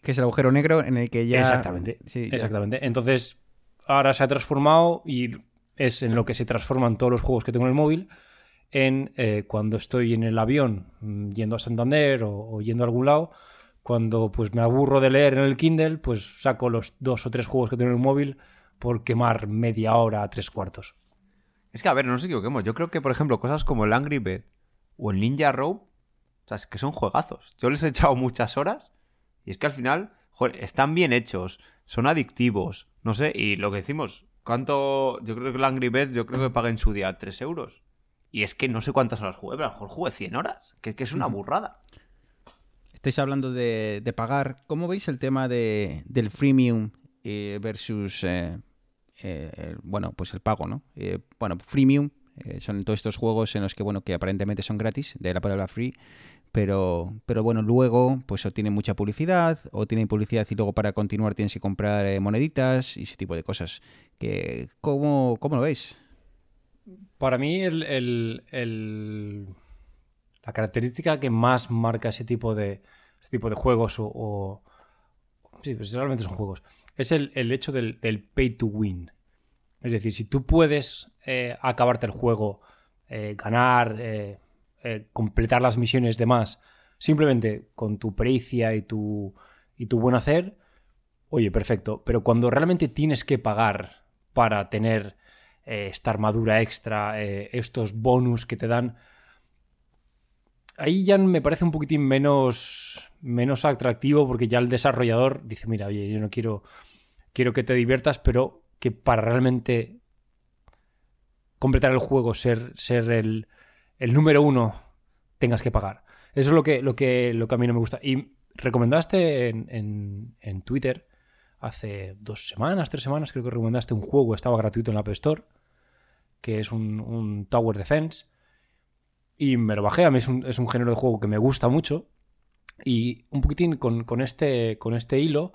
Que es el agujero negro en el que ya... Exactamente, sí, exactamente. Entonces, ahora se ha transformado y es en lo que se transforman todos los juegos que tengo en el móvil, en eh, cuando estoy en el avión mm, yendo a Santander o, yendo a algún lado, cuando pues me aburro de leer en el Kindle, pues saco los dos o tres juegos que tengo en el móvil por quemar media hora a tres cuartos. Es que, a ver, no nos equivoquemos. Yo creo que, por ejemplo, cosas como el Angry Bird o el Ninja Row, o sea, es que son juegazos. Yo les he echado muchas horas y es que al final, joder, están bien hechos, son adictivos, no sé, y lo que decimos, ¿cuánto? Yo creo que el Angry Birds, yo creo que paga en su día 3 euros. Y es que no sé cuántas horas jugué, pero a lo mejor jugué 100 horas, que, que es una burrada. Estáis hablando de, pagar. ¿Cómo veis el tema de, del freemium eh, versus, eh, eh, bueno, pues el pago, ¿no? bueno, freemium eh, son todos estos juegos en los que, bueno, que aparentemente son gratis, de la palabra free, pero, pero bueno, luego, pues o tienen mucha publicidad, o tienen publicidad y luego para continuar tienes que comprar eh, moneditas y ese tipo de cosas. Que, ¿cómo, ¿Cómo lo veis? Para mí, el, la característica que más marca ese tipo de, ese tipo de juegos o, Sí, pues realmente son juegos. Es el, hecho del, del, pay to win. Es decir, si tú puedes eh, acabarte el juego, eh, ganar, eh, completar las misiones demás, simplemente con tu pericia y tu, y tu buen hacer, oye, perfecto. Pero cuando realmente tienes que pagar para tener esta armadura extra, estos bonus que te dan, ahí ya me parece un poquitín menos, menos atractivo porque ya el desarrollador dice, mira, oye, yo no quiero, quiero que te diviertas, pero que para realmente completar el juego, ser, ser el, número uno, tengas que pagar. Eso es lo que, lo que, lo que a mí no me gusta. Y recomendaste en, en, Twitter hace dos semanas, tres semanas, creo que recomendaste un juego, estaba gratuito en la App Store, que es un, Tower Defense. Y me lo bajé, a mí es un, es un, género de juego que me gusta mucho. Y un poquitín con, con este, con este hilo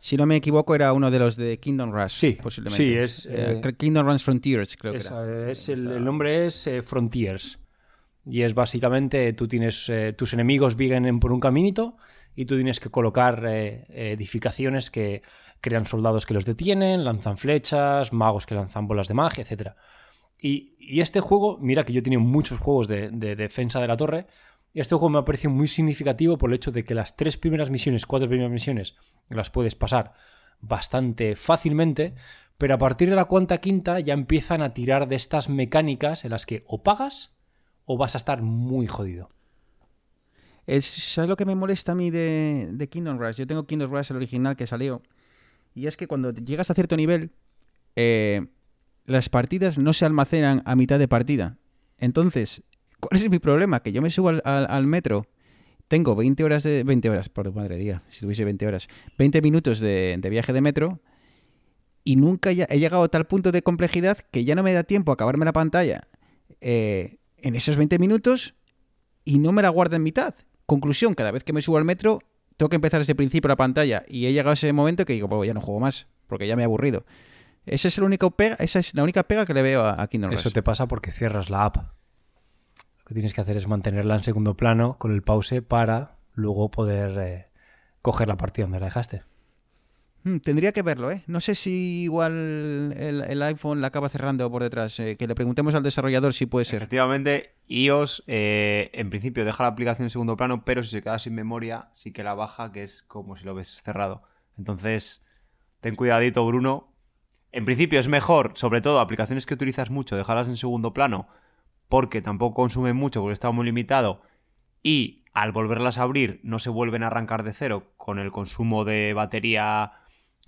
si no me equivoco, era uno de los de Kingdom Rush. Sí, posiblemente. Sí, es. Eh, eh, Kingdom Rush Frontiers, creo que era. Es el, nombre es eh, Frontiers. Y es básicamente, tú tienes. tus enemigos vienen por un caminito y tú tienes que colocar edificaciones que crean soldados que los detienen, lanzan flechas, magos que lanzan bolas de magia, etc. Y, y este juego, mira que yo he tenido muchos juegos de, de defensa de la torre, y este juego me ha parecido muy significativo por el hecho de que las tres primeras misiones, cuatro primeras misiones, las puedes pasar bastante fácilmente, pero a partir de la cuanta quinta ya empiezan a tirar de estas mecánicas en las que o pagas o vas a estar muy jodido. Es, ¿Sabes lo que me molesta a mí de, de Kingdom Rush? Yo tengo Kingdom Rush, el original que salió. Y es que cuando llegas a cierto nivel, eh, las partidas no se almacenan a mitad de partida. Entonces, ¿cuál es mi problema? Que yo me subo al, metro, tengo 20 horas de... 20 horas, por madre día, si tuviese 20 horas. 20 minutos de, viaje de metro y nunca he llegado a tal punto de complejidad que ya no me da tiempo a acabarme la pantalla eh, en esos 20 minutos y no me la guarda en mitad. Conclusión, cada vez que me subo al metro, tengo que empezar desde el principio la pantalla y he llegado a ese momento que digo, pues ya no juego más, porque ya me he aburrido. Ese es el único pega, esa es la única pega que le veo a, Kingdom Eso Rush. te pasa porque cierras la app. Lo que tienes que hacer es mantenerla en segundo plano con el pause para luego poder eh, coger la partida donde la dejaste. Hmm, tendría que verlo, ¿eh? No sé si igual el, el iPhone la acaba cerrando por detrás. eh, que le preguntemos al desarrollador si puede ser. Efectivamente, iOS eh, en principio deja la aplicación en segundo plano, pero si se queda sin memoria, sí que la baja, que es como si lo ves cerrado. Entonces, ten cuidadito, Bruno. En principio es mejor, sobre todo aplicaciones que utilizas mucho, dejarlas en segundo plano, porque tampoco consumen mucho, porque está muy limitado. Y al volverlas a abrir, no se vuelven a arrancar de cero con el consumo de batería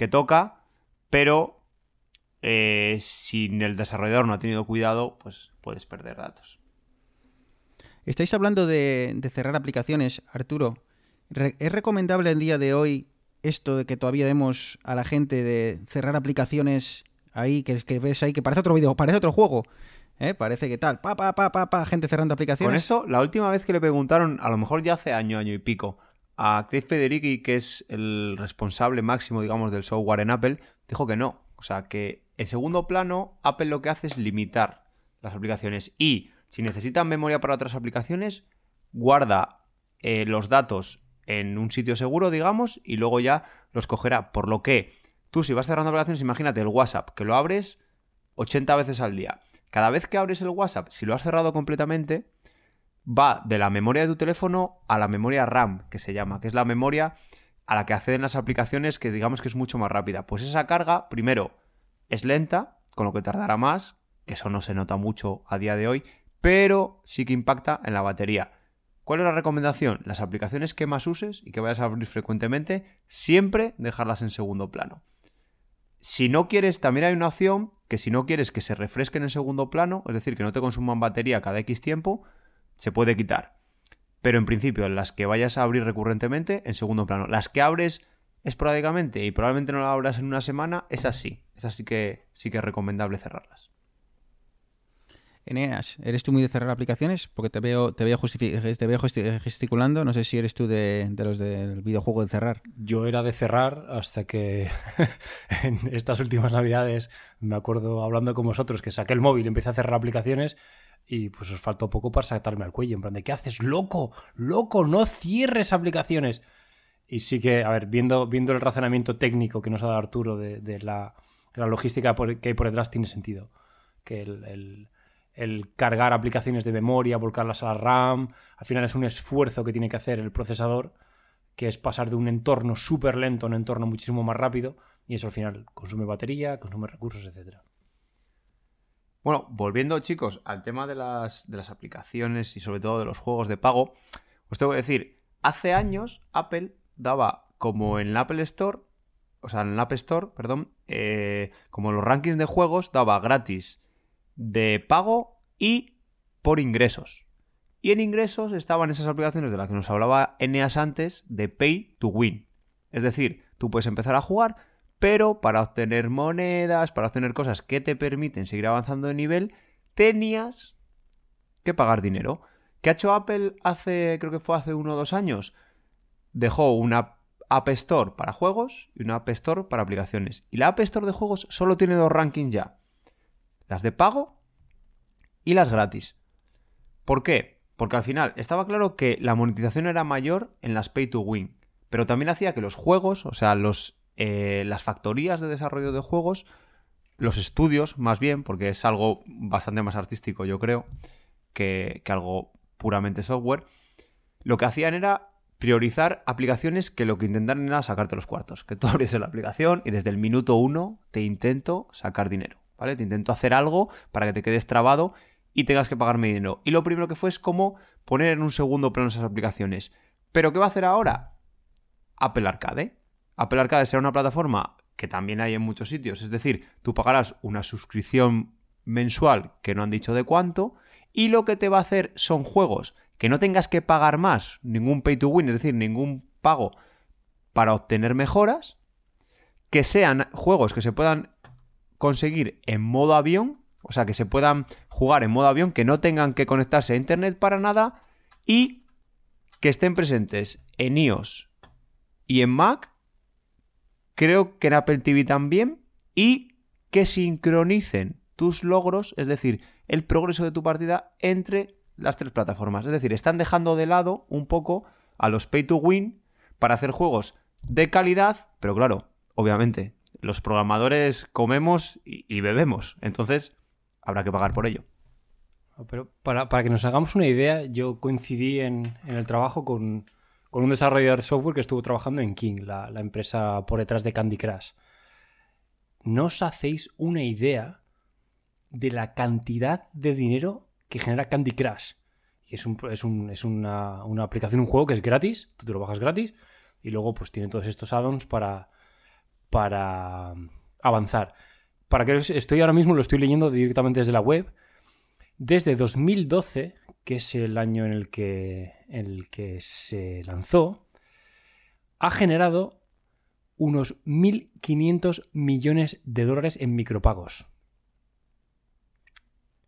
que toca, pero eh, si el desarrollador no ha tenido cuidado, pues puedes perder datos. Estáis hablando de, de cerrar aplicaciones, Arturo. ¿Es recomendable el día de hoy esto de que todavía vemos a la gente de cerrar aplicaciones ahí, que, que ves ahí, que parece otro video, parece otro juego? ¿eh? Parece que tal, pa, pa, pa, pa, pa, gente cerrando aplicaciones. Con esto, la última vez que le preguntaron, a lo mejor ya hace año, año y pico, a Craig Federighi, que es el responsable máximo, digamos, del software en Apple, dijo que no. O sea, que en segundo plano, Apple lo que hace es limitar las aplicaciones y si necesitan memoria para otras aplicaciones, guarda eh, los datos en un sitio seguro, digamos, y luego ya los cogerá. Por lo que tú, si vas cerrando aplicaciones, imagínate el WhatsApp, que lo abres 80 veces al día. Cada vez que abres el WhatsApp, si lo has cerrado completamente, va de la memoria de tu teléfono a la memoria RAM, que se llama, que es la memoria a la que acceden las aplicaciones que digamos que es mucho más rápida. Pues esa carga, primero, es lenta, con lo que tardará más, que eso no se nota mucho a día de hoy, pero sí que impacta en la batería. ¿Cuál es la recomendación? Las aplicaciones que más uses y que vayas a abrir frecuentemente, siempre dejarlas en segundo plano. Si no quieres, también hay una opción que si no quieres que se refresquen en segundo plano, es decir, que no te consuman batería cada X tiempo, se puede quitar. Pero en principio, las que vayas a abrir recurrentemente, en segundo plano. Las que abres esporádicamente y probablemente no las abras en una semana, esas sí. Esas sí que, sí que es recomendable cerrarlas. Eneas, ¿eres tú muy de cerrar aplicaciones? Porque te veo, te veo, te gesticulando. No sé si eres tú de, de los del videojuego de cerrar. Yo era de cerrar hasta que en estas últimas navidades me acuerdo hablando con vosotros que saqué el móvil y empecé a cerrar aplicaciones y pues os faltó poco para saltarme al cuello. En plan de, ¿qué haces? ¡Loco! ¡Loco! ¡No cierres aplicaciones! Y sí que, a ver, viendo, viendo el razonamiento técnico que nos ha dado Arturo de, la, la logística que hay por detrás, tiene sentido. Que el, el- el cargar aplicaciones de memoria, volcarlas a la RAM, al final es un esfuerzo que tiene que hacer el procesador que es pasar de un entorno súper lento a un entorno muchísimo más rápido, y eso al final consume batería, consume recursos, etcétera. Bueno, volviendo chicos al tema de las, aplicaciones y sobre todo de los juegos de pago, os tengo que decir, hace años Apple daba como en el Apple Store, o sea, en el App Store, perdón, eh, como los rankings de juegos, daba gratis de pago y por ingresos. Y en ingresos estaban esas aplicaciones de las que nos hablaba Eneas antes, de Pay to Win. Es decir, tú puedes empezar a jugar, pero para obtener monedas, para obtener cosas que te permiten seguir avanzando de nivel, tenías que pagar dinero. ¿Qué ha hecho Apple hace, creo que fue hace uno o dos años? Dejó una App Store para juegos y una App Store para aplicaciones. Y la App Store de juegos solo tiene dos rankings ya. Las de pago y las gratis. ¿Por qué? Porque al final estaba claro que la monetización era mayor en las pay to win. Pero también hacía que los juegos, o sea, los, eh, las factorías de desarrollo de juegos, los estudios, más bien, porque es algo bastante más artístico, yo creo, que, algo puramente software, lo que hacían era priorizar aplicaciones que lo que intentaran era sacarte los cuartos. Que tú abres la aplicación y desde el minuto uno te intento sacar dinero, ¿vale? Te intento hacer algo para que te quedes trabado y tengas que pagarme dinero. Y lo primero que fue es como poner en un segundo plano esas aplicaciones. ¿Pero qué va a hacer ahora? Apple Arcade. Apple Arcade será una plataforma que también hay en muchos sitios. Es decir, tú pagarás una suscripción mensual que no han dicho de cuánto y lo que te va a hacer son juegos que no tengas que pagar más, ningún pay to win, es decir, ningún pago para obtener mejoras, que sean juegos que se puedan conseguir en modo avión, o sea, que se puedan jugar en modo avión, que no tengan que conectarse a internet para nada y que estén presentes en iOS y en Mac creo que en Apple TV también, y que sincronicen tus logros, es decir, el progreso de tu partida entre las tres plataformas. Es decir, están dejando de lado un poco a los pay to win para hacer juegos de calidad, pero claro, obviamente, los programadores comemos y, bebemos, entonces habrá que pagar por ello. Pero para, que nos hagamos una idea, yo coincidí en el trabajo con, con un desarrollador de software que estuvo trabajando en King, la, empresa por detrás de Candy Crush. No os hacéis una idea de la cantidad de dinero que genera Candy Crush. es, una, aplicación, un juego que es gratis, tú te lo bajas gratis, y luego pues tiene todos estos add-ons para, para avanzar. Para que estoy ahora mismo, lo estoy leyendo directamente desde la web. Desde 2012 que es el año en el que, el que se lanzó, ha generado unos 1.500 millones de dólares en micropagos.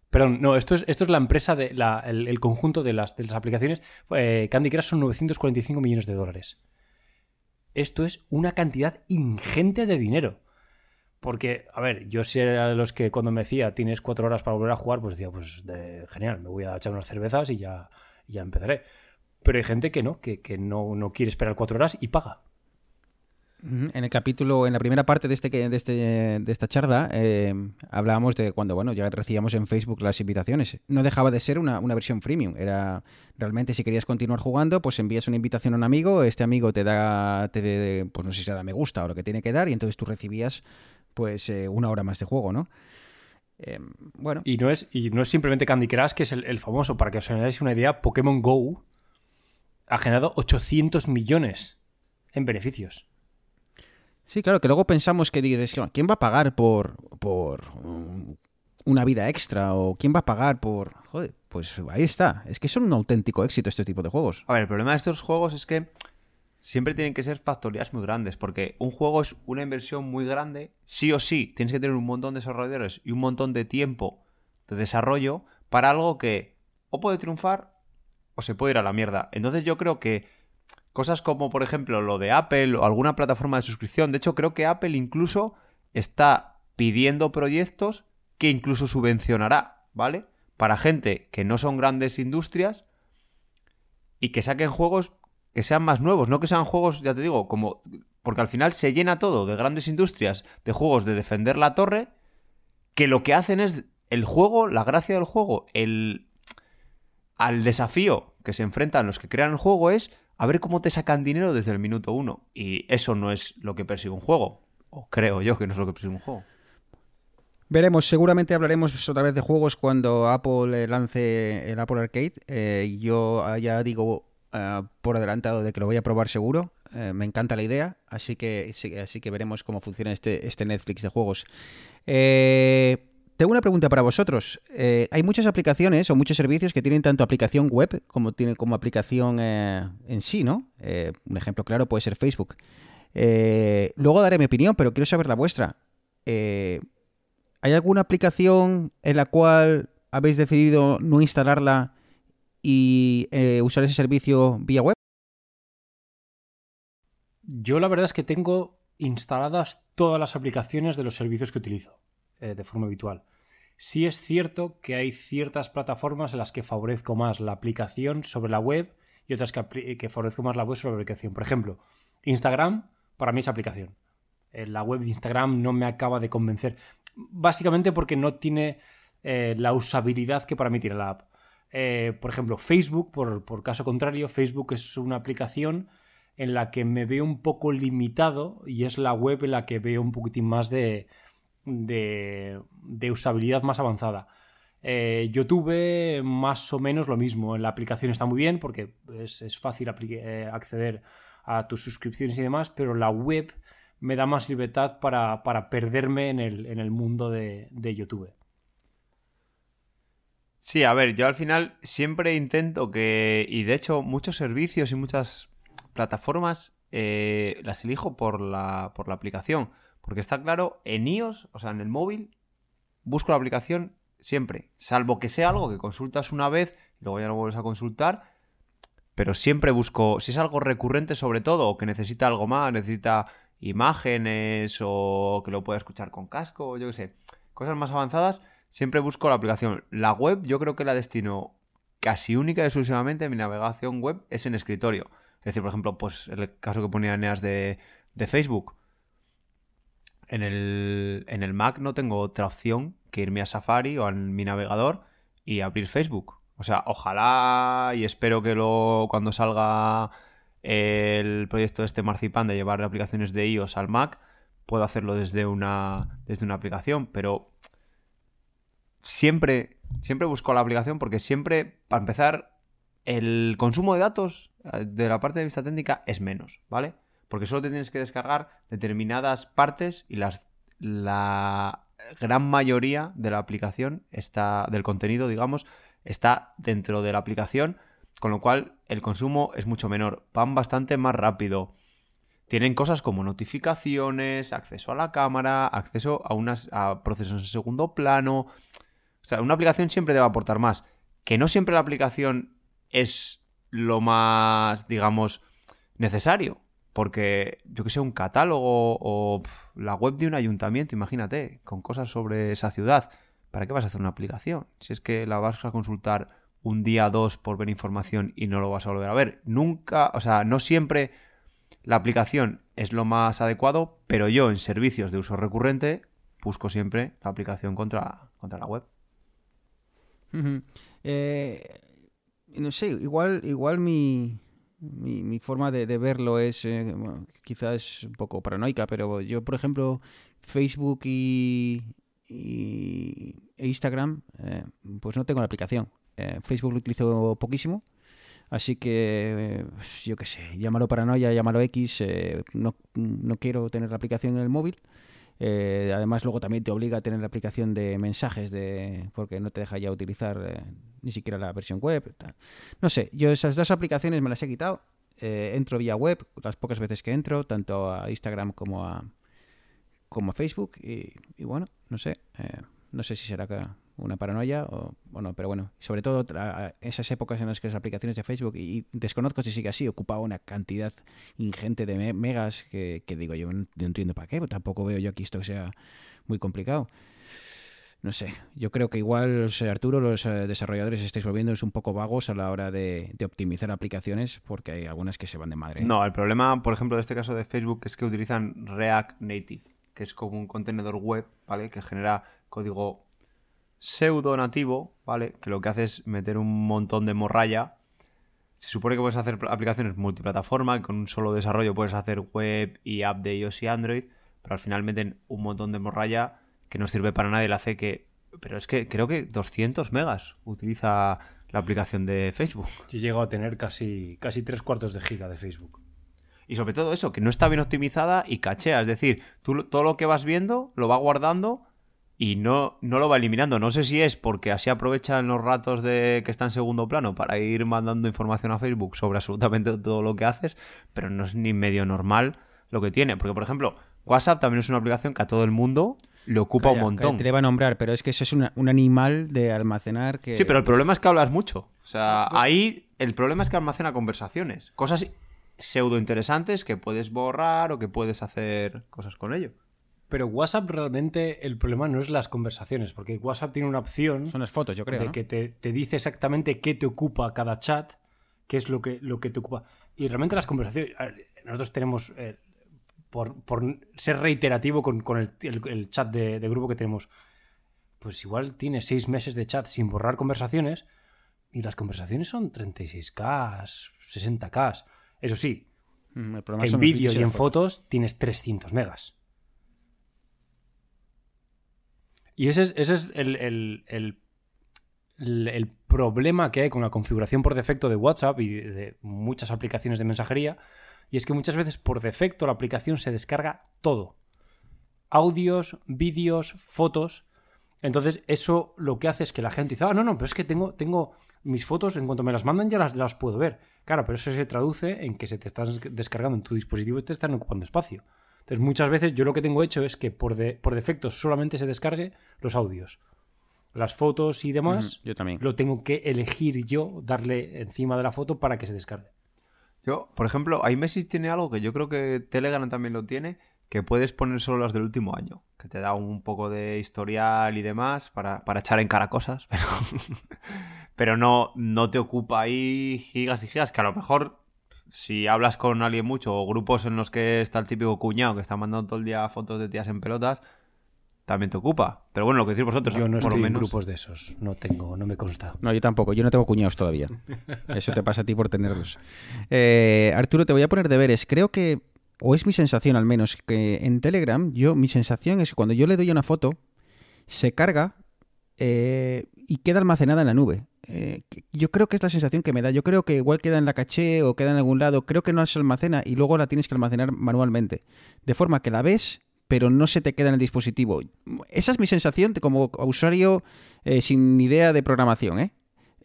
Perdón, no, esto es, esto es la empresa, de el, conjunto de las, de las aplicaciones. Eh, Candy Crush son 945 millones de dólares. Esto es una cantidad ingente de dinero. Porque, a ver, yo si era de los que cuando me decía tienes cuatro horas para volver a jugar, pues decía, pues genial, me voy a echar unas cervezas y ya, ya empezaré. Pero hay gente que no, que, no, no, quiere esperar cuatro horas y paga. En el capítulo, en la primera parte de, este, de, este, de esta charla, eh, hablábamos de cuando bueno ya recibíamos en Facebook las invitaciones. No dejaba de ser una, versión freemium. Era realmente si querías continuar jugando, pues envías una invitación a un amigo, este amigo te da, te, pues no sé si se da me gusta o lo que tiene que dar, y entonces tú recibías pues eh, una hora más de juego, ¿no? Eh, bueno. Y no, es, y no es simplemente Candy Crush, que es el, famoso, para que os hagáis una idea, Pokémon Go ha generado 800 millones en beneficios. Sí, claro, que luego pensamos que dices, ¿quién va a pagar por, por una vida extra? ¿O quién va a pagar por...? Joder, pues ahí está. Es que son un auténtico éxito este tipo de juegos. A ver, el problema de estos juegos es que siempre tienen que ser factorías muy grandes, porque un juego es una inversión muy grande, sí o sí, tienes que tener un montón de desarrolladores y un montón de tiempo de desarrollo para algo que o puede triunfar o se puede ir a la mierda. Entonces yo creo que cosas como, por ejemplo, lo de Apple o alguna plataforma de suscripción, de hecho creo que Apple incluso está pidiendo proyectos que incluso subvencionará, ¿vale? Para gente que no son grandes industrias y que saquen juegos que sean más nuevos, no que sean juegos, ya te digo, como. Porque al final se llena todo de grandes industrias, de juegos de defender la torre, que lo que hacen es el juego, la gracia del juego, el. al desafío que se enfrentan los que crean el juego es a ver cómo te sacan dinero desde el minuto uno. Y eso no es lo que persigue un juego. O creo yo que no es lo que persigue un juego. Veremos, seguramente hablaremos otra vez de juegos cuando Apple lance el Apple Arcade. Eh, yo ya digo eh, por adelantado de que lo voy a probar seguro. Eh, me encanta la idea, así que, así que veremos cómo funciona este, este Netflix de juegos. Eh, tengo una pregunta para vosotros. hay muchas aplicaciones o muchos servicios que tienen tanto aplicación web como, tiene, como aplicación en sí, ¿no? un ejemplo claro puede ser Facebook. luego daré mi opinión, pero quiero saber la vuestra. ¿Hay alguna aplicación en la cual habéis decidido no instalarla y eh, usar ese servicio vía web? Yo la verdad es que tengo instaladas todas las aplicaciones de los servicios que utilizo eh, de forma habitual. Sí es cierto que hay ciertas plataformas en las que favorezco más la aplicación sobre la web y otras que, favorezco más la web sobre la aplicación. Por ejemplo, Instagram para mí es aplicación. Eh, la web de Instagram no me acaba de convencer. básicamente porque no tiene la usabilidad que para mí tiene la app. Eh, por ejemplo, Facebook, por, por, caso contrario, Facebook es una aplicación en la que me veo un poco limitado y es la web en la que veo un poquitín más de, de, usabilidad más avanzada. Eh, YouTube más o menos lo mismo. La aplicación está muy bien porque es, fácil eh, acceder a tus suscripciones y demás, pero la web me da más libertad para, perderme en el, mundo de, YouTube. Sí, a ver, yo al final siempre intento que, y de hecho muchos servicios y muchas plataformas eh, las elijo por la, por la aplicación. Porque está claro, en iOS, o sea, en el móvil, busco la aplicación siempre. Salvo que sea algo que consultas una vez y luego ya lo vuelves a consultar. Pero siempre busco, si es algo recurrente sobre todo, o que necesita algo más, necesita imágenes o que lo pueda escuchar con casco, yo qué sé, cosas más avanzadas, siempre busco la aplicación. La web yo creo que la destino casi única y exclusivamente mi navegación web es en escritorio. Es decir, por ejemplo, pues el caso que ponía Eneas de, de Facebook. En el, en el Mac no tengo otra opción que irme a Safari o a mi navegador y abrir Facebook. O sea, ojalá y espero que lo, cuando salga el proyecto de este Marzipan de llevar aplicaciones de iOS al Mac, puedo hacerlo desde una, desde una aplicación, pero siempre, siempre busco la aplicación porque siempre, para empezar, el consumo de datos eh, de la parte de vista técnica es menos, ¿vale? Porque solo te tienes que descargar determinadas partes y las la gran mayoría de la aplicación está del contenido, digamos, está dentro de la aplicación, con lo cual el consumo es mucho menor, van bastante más rápido. Tienen cosas como notificaciones, acceso a la cámara, acceso a unas a procesos en segundo plano. O sea, una aplicación siempre debe aportar más. Que no siempre la aplicación es lo más, digamos, necesario. Porque, yo que sé, un catálogo o la web de un ayuntamiento, imagínate, con cosas sobre esa ciudad. ¿Para qué vas a hacer una aplicación? Si es que la vas a consultar un día, dos por ver información y no lo vas a volver a ver. Nunca, o sea, no siempre la aplicación es lo más adecuado, pero yo en servicios de uso recurrente busco siempre la aplicación contra, contra la web. Eh, no sé, igual, igual mi, mi, forma de, verlo es eh, quizás un poco paranoica, pero yo, por ejemplo, Facebook y, e Instagram, eh, pues no tengo la aplicación. Eh, Facebook lo utilizo poquísimo, así que yo qué sé, llámalo paranoia, llámalo X, no, no quiero tener la aplicación en el móvil. Eh, además, luego también te obliga a tener la aplicación de mensajes de porque no te deja ya utilizar eh, ni siquiera la versión web. No sé, yo esas dos aplicaciones me las he quitado. Eh, entro vía web las pocas veces que entro, tanto a Instagram como a, como Facebook. Y, y bueno, no sé. no sé si será que una paranoia o bueno, pero bueno, sobre todo esas épocas en las que las aplicaciones de Facebook y desconozco si sigue así, ocupaba una cantidad ingente de megas que, digo yo no, entiendo para qué, pero tampoco veo yo aquí esto que sea muy complicado. No sé, yo creo que igual, Arturo, los eh, desarrolladores estáis volviendo un poco vagos a la hora de, de, optimizar aplicaciones porque hay algunas que se van de madre. No, el problema, por ejemplo, de este caso de Facebook es que utilizan React Native, que es como un contenedor web, ¿vale? Que genera código pseudo nativo, ¿vale? Que lo que hace es meter un montón de morralla. Se supone que puedes hacer aplicaciones multiplataforma, que con un solo desarrollo puedes hacer web y app de iOS y Android, pero al final meten un montón de morralla que no sirve para nada y le hace que... Pero es que creo que 200 megas utiliza la aplicación de Facebook. Yo llego a tener casi, casi tres cuartos de giga de Facebook. Y sobre todo eso, que no está bien optimizada y cachea. Es decir, tú todo lo que vas viendo lo va guardando y no, no lo va eliminando. No sé si es porque así aprovechan los ratos de que está en segundo plano para ir mandando información a Facebook sobre absolutamente todo lo que haces, pero no es ni medio normal lo que tiene. Porque, por ejemplo, WhatsApp también es una aplicación que a todo el mundo le ocupa un montón. Te le va a nombrar, pero es que eso es un animal de almacenar que... Sí, pero el problema es que hablas mucho. O sea, ahí el problema es que almacena conversaciones. Cosas pseudo interesantes que puedes borrar o que puedes hacer cosas con ello. Pero WhatsApp realmente el problema no es las conversaciones, porque WhatsApp tiene una opción. Son las fotos, yo creo. De que te, dice exactamente qué te ocupa cada chat, qué es lo que, lo que te ocupa. Y realmente las conversaciones. Nosotros tenemos. Eh, por, ser reiterativo con, el, chat de, grupo que tenemos. Pues igual tiene seis meses de chat sin borrar conversaciones y las conversaciones son 36K, 60K. Eso sí, mm, en vídeos y en fotos tienes 300 megas. Y ese es, el, el, problema que hay con la configuración por defecto de WhatsApp y de muchas aplicaciones de mensajería y es que muchas veces por defecto la aplicación se descarga todo. Audios, vídeos, fotos. Entonces eso lo que hace es que la gente dice, ah, no, no, pero es que tengo, tengo mis fotos, en cuanto me las mandan ya las, las puedo ver. Claro, pero eso se traduce en que se te están descargando en tu dispositivo y te están ocupando espacio. Entonces muchas veces yo lo que tengo hecho es que por, por defecto solamente se descargue los audios. Las fotos y demás, yo también. lo tengo que elegir yo, darle encima de la foto para que se descargue. Yo, por ejemplo, iMessage tiene algo que yo creo que Telegram también lo tiene, que puedes poner solo las del último año, que te da un poco de historial y demás para, echar en cara cosas, pero, pero no, no te ocupa ahí gigas y gigas, que a lo mejor si hablas con alguien mucho o grupos en los que está el típico cuñado que está mandando todo el día fotos de tías en pelotas, también te ocupa. Pero bueno, lo que decís vosotros. Yo no estoy menos... en grupos de esos. No tengo, no me consta. No, yo tampoco. Yo no tengo cuñados todavía. Eso te pasa a ti por tenerlos. Eh, Arturo, te voy a poner deberes. Creo que, o es mi sensación al menos, que en Telegram, yo, mi sensación es que cuando yo le doy una foto, se carga eh, y queda almacenada en la nube. Eh, yo creo que es la sensación que me da. Yo creo que igual queda en la caché o queda en algún lado. Creo que no se almacena y luego la tienes que almacenar manualmente. De forma que la ves pero no se te queda en el dispositivo. Esa es mi sensación como usuario eh, sin idea de programación, ¿eh?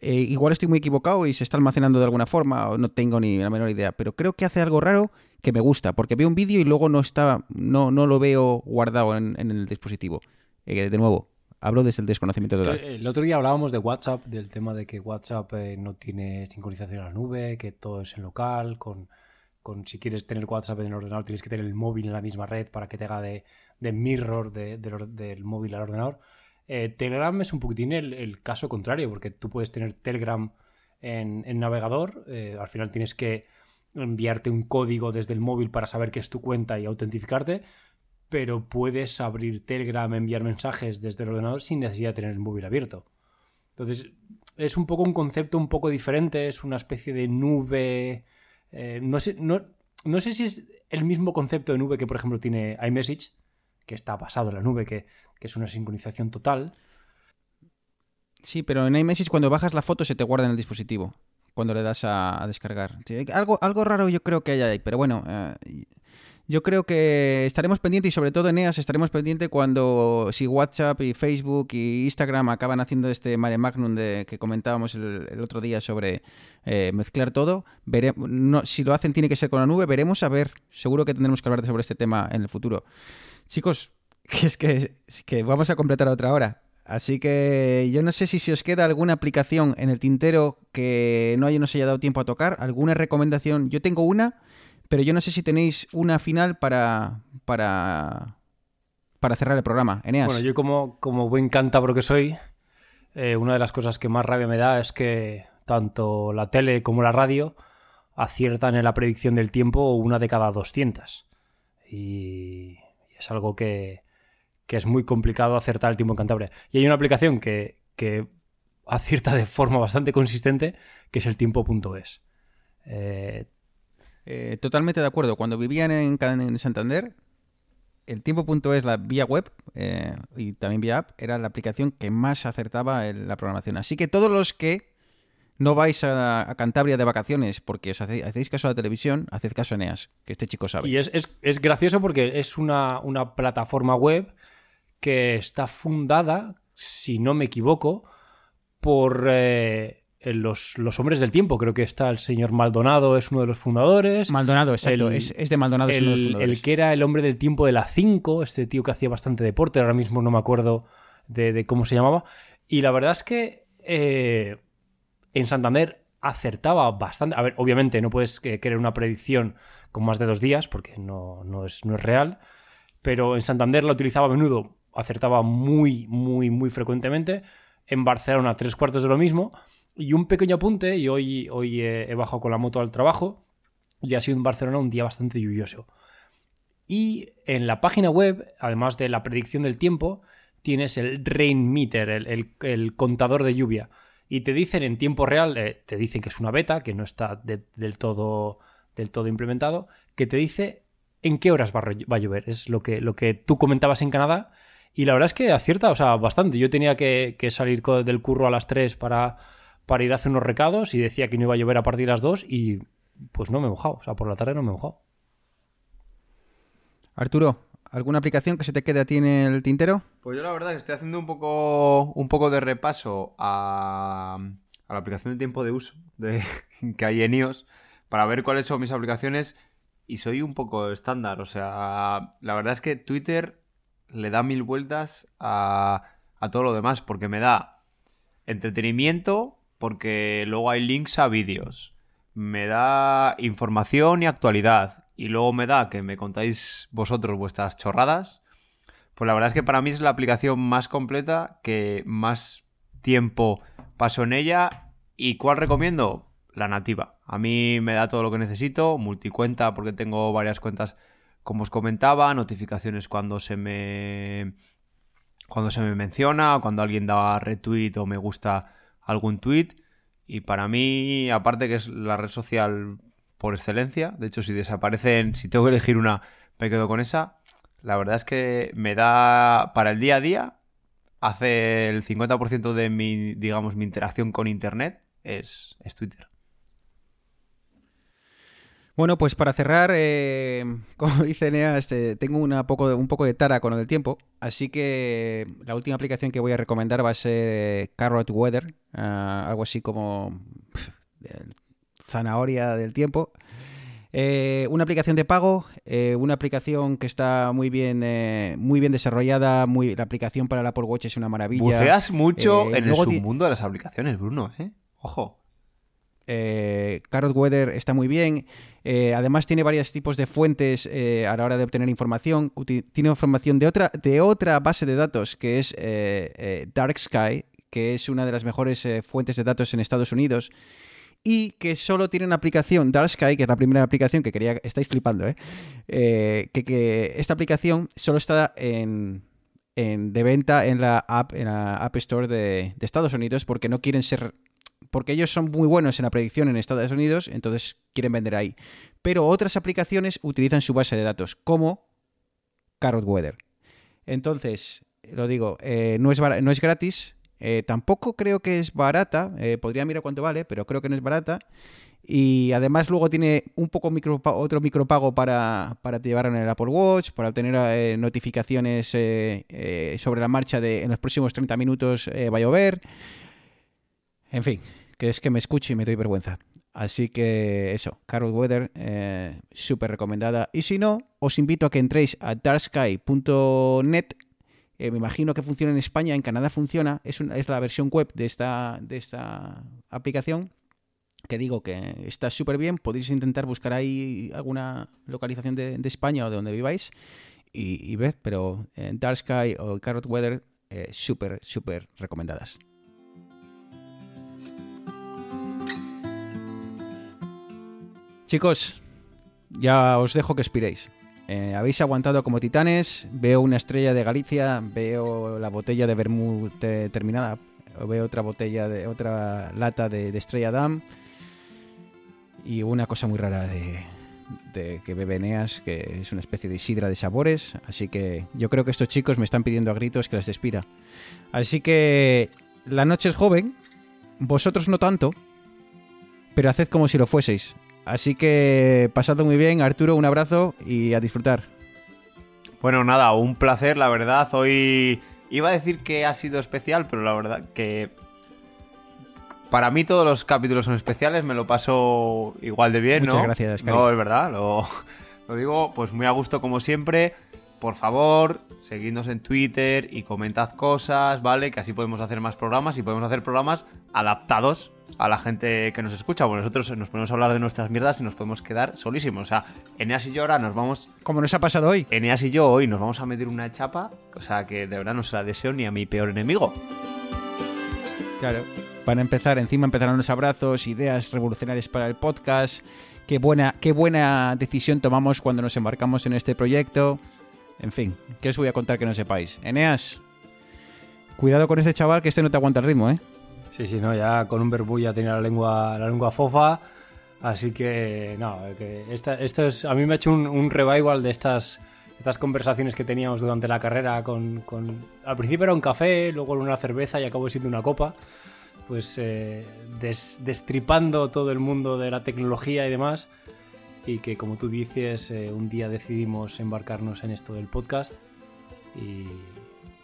igual estoy muy equivocado y se está almacenando de alguna forma, o no tengo ni la menor idea, pero creo que hace algo raro que me gusta, porque veo un vídeo y luego no está, no, no lo veo guardado en, el dispositivo. De nuevo, hablo desde el desconocimiento total. El otro día hablábamos de WhatsApp, del tema de que WhatsApp no tiene sincronización a la nube, que todo es en local, con si quieres tener WhatsApp en el ordenador tienes que tener el móvil en la misma red para que te haga de, mirror del móvil al ordenador. Eh, Telegram es un poquitín el, caso contrario, porque tú puedes tener Telegram en, navegador, eh, al final tienes que enviarte un código desde el móvil para saber que es tu cuenta y autentificarte, pero puedes abrir Telegram, enviar mensajes desde el ordenador sin necesidad de tener el móvil abierto. Entonces, es un poco un concepto un poco diferente, es una especie de nube eh, no, sé, no, no, sé si es el mismo concepto de nube que, por ejemplo, tiene iMessage, que está basado en la nube, que, es una sincronización total. Sí, pero en iMessage cuando bajas la foto se te guarda en el dispositivo, cuando le das a, descargar. algo, algo raro yo creo que hay ahí, pero bueno, eh, yo creo que estaremos pendientes y sobre todo en EAS estaremos pendientes cuando si WhatsApp y Facebook y Instagram acaban haciendo este mare magnum de, que comentábamos el, otro día sobre eh, mezclar todo. no, si lo hacen tiene que ser con la nube, veremos a ver. Seguro que tendremos que hablar sobre este tema en el futuro. Chicos, es que, es que vamos a completar otra hora. Así que yo no sé si se os queda alguna aplicación en el tintero que no haya, nos haya dado tiempo a tocar, alguna recomendación. Yo tengo una pero yo no sé si tenéis una final para, para, para cerrar el programa. Eneas. Bueno, yo como, como buen cántabro que soy, eh, una de las cosas que más rabia me da es que tanto la tele como la radio aciertan en la predicción del tiempo una de cada 200. Y es algo que, que es muy complicado acertar el tiempo en Cantabria. Y hay una aplicación que, que acierta de forma bastante consistente, que es el tiempo.es. Eh, eh, totalmente de acuerdo. Cuando vivían en, Santander, el tiempo.es, la vía web eh, y también vía app, era la aplicación que más acertaba en la programación. Así que todos los que no vais a, Cantabria de vacaciones porque os hacéis, caso a la televisión, haced caso a Eneas, que este chico sabe. Y es, gracioso porque es una, plataforma web que está fundada, si no me equivoco, por eh, los, los, hombres del tiempo. Creo que está el señor Maldonado, es uno de los fundadores. Maldonado, exacto. es, de Maldonado, el, que era el hombre del tiempo de la 5, este tío que hacía bastante deporte, ahora mismo no me acuerdo de, cómo se llamaba. Y la verdad es que eh, en Santander acertaba bastante. A ver, obviamente no puedes querer una predicción con más de dos días, porque no, no, es, no es real. Pero en Santander la utilizaba a menudo, acertaba muy, muy, muy frecuentemente. En Barcelona, tres cuartos de lo mismo. Y un pequeño apunte, y hoy, hoy he, bajado con la moto al trabajo, y ha sido en Barcelona un día bastante lluvioso. Y en la página web, además de la predicción del tiempo, tienes el rain meter, el, contador de lluvia. Y te dicen en tiempo real, eh, te dicen que es una beta, que no está del, todo, del todo implementado, que te dice en qué horas va a, llover. Es lo que, lo que tú comentabas en Canadá. Y la verdad es que acierta, o sea, bastante. Yo tenía que, salir del curro a las 3 para, para ir a hacer unos recados y decía que no iba a llover a partir de las 2 y pues no me he mojado. O sea, por la tarde no me he mojado. Arturo, ¿alguna aplicación que se te quede a ti en el tintero? Pues yo la verdad que estoy haciendo un poco, un poco de repaso a, a la aplicación de tiempo de uso de, que hay en iOS para ver cuáles son mis aplicaciones y soy un poco estándar. O sea, la verdad es que Twitter le da mil vueltas a, a todo lo demás porque me da entretenimiento porque luego hay links a vídeos. Me da información y actualidad. Y luego me da que me contáis vosotros vuestras chorradas. Pues la verdad es que para mí es la aplicación más completa, que más tiempo paso en ella. ¿Y cuál recomiendo? La nativa. A mí me da todo lo que necesito, multicuenta porque tengo varias cuentas como os comentaba, notificaciones cuando se me cuando se me menciona, cuando alguien da retweet o me gusta algún tweet y para mí, aparte que es la red social por excelencia, de hecho si desaparecen, si tengo que elegir una, me quedo con esa. La verdad es que me da para el día a día hace el 50% de mi, digamos, mi interacción con internet es, es Twitter. Bueno, pues para cerrar, eh, como dice Neas, eh, tengo una poco, un poco de tara con el tiempo, así que la última aplicación que voy a recomendar va a ser eh, Carrot Weather, ah, algo así como zanahoria del tiempo. una aplicación de pago, una aplicación que está muy bien, muy bien desarrollada, muy, la aplicación para el Apple Watch es una maravilla. Buceas mucho en el submundo de las aplicaciones, Bruno, ¿eh? Ojo. Carrot Weather está muy bien. Eh, además tiene varios tipos de fuentes eh, a la hora de obtener información. tiene información de otra, de otra base de datos que es Dark Sky, que es una de las mejores fuentes de datos en Estados Unidos. Y que solo tiene una aplicación, Dark Sky, que es la primera aplicación que quería. Estáis flipando, ¿eh? que, esta aplicación solo está en, de venta en la App, Store de Estados Unidos porque no quieren ser porque ellos son muy buenos en la predicción en Estados Unidos, entonces quieren vender ahí. Pero otras aplicaciones utilizan su base de datos, como Carrot Weather. Entonces, lo digo, eh, no, es no es gratis, eh, tampoco creo que es barata, eh, podría mirar cuánto vale, pero creo que no es barata. Y además luego tiene un poco micro, otro micropago para, para llevar en el Apple Watch, para obtener notificaciones sobre la marcha de en los próximos 30 minutos va a llover. En fin, que es que me escuche y me doy vergüenza. Así que eso, Carol Weather, eh, súper recomendada. Y si no, os invito a que entréis a darksky.net. Eh, me imagino que funciona en España, en Canadá funciona. Es, es la versión web de esta, de esta aplicación. Que digo que está súper bien. Podéis intentar buscar ahí alguna localización de, España o de donde viváis y, y ved, pero eh, Dark Sky o Carrot Weather, súper, súper recomendadas. Chicos, ya os dejo que expiréis. Eh, habéis aguantado como titanes. Veo una estrella de Galicia, veo la botella de vermut terminada, veo otra botella de otra lata de, Estrella Dam y una cosa muy rara de, que bebe Eneas, que es una especie de sidra de sabores. Así que yo creo que estos chicos me están pidiendo a gritos que les despida. Así que la noche es joven, vosotros no tanto, pero haced como si lo fueseis. Así que pasando muy bien, Arturo, un abrazo y a disfrutar. Bueno, nada, un placer, la verdad. Hoy iba a decir que ha sido especial, pero la verdad que para mí todos los capítulos son especiales, me lo paso igual de bien, Muchas gracias, No, es verdad, lo, lo digo pues muy a gusto como siempre por favor, seguidnos en Twitter y comentad cosas, ¿vale? Que así podemos hacer más programas y podemos hacer programas adaptados a la gente que nos escucha. Bueno, nosotros nos podemos hablar de nuestras mierdas y nos podemos quedar solísimos. O sea, Eneas y yo ahora nos vamos. Como nos ha pasado hoy. Eneas y yo hoy nos vamos a meter una chapa, o sea, que de verdad no se la deseo ni a mi peor enemigo. Claro. Van a empezar, encima empezarán los abrazos, ideas revolucionarias para el podcast qué buena, qué buena decisión tomamos cuando nos embarcamos en este proyecto. En fin, ¿qué os voy a contar que no sepáis? Eneas, cuidado con este chaval que este no te aguanta el ritmo, ¿eh? Sí, sí, no, ya con un verbú ya tenía la lengua, la lengua fofa. Así que, no, esto es, a mí me ha hecho un, un revival de estas, estas conversaciones que teníamos durante la carrera. Con, con- al principio era un café, luego una cerveza y acabó siendo una copa. Pues eh, des- destripando todo el mundo de la tecnología y demás. Y que, como tú dices, eh, un día decidimos embarcarnos en esto del podcast. Y,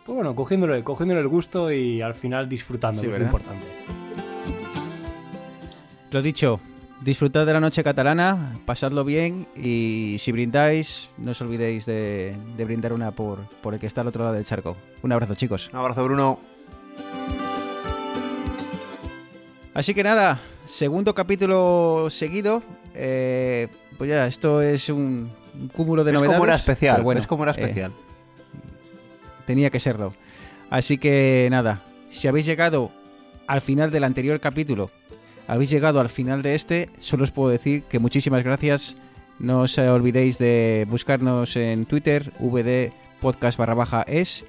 pues bueno, cogiéndole, cogiéndole el gusto y al final disfrutando, Sí, que es lo importante. Lo dicho, disfrutad de la noche catalana, pasadlo bien y si brindáis, no os olvidéis de, de brindar una por, por el que está al otro lado del charco. Un abrazo, chicos. Un abrazo, Bruno. Así que nada, segundo capítulo seguido. Eh, pues ya, esto es un, un cúmulo de es novedades. como era especial. bueno, es como era eh, especial. tenía que serlo. Así que nada, si habéis llegado al final del anterior capítulo, habéis llegado al final de este, solo os puedo decir que muchísimas gracias. No os eh, olvidéis de buscarnos en Twitter, VD Podcast barra baja es.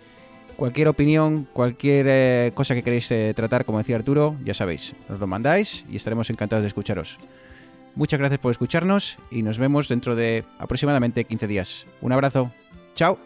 Cualquier opinión, cualquier eh, cosa que queréis eh, tratar, como decía Arturo, ya sabéis, nos lo mandáis y estaremos encantados de escucharos. Muchas gracias por escucharnos y nos vemos dentro de aproximadamente 15 días. Un abrazo. Chao.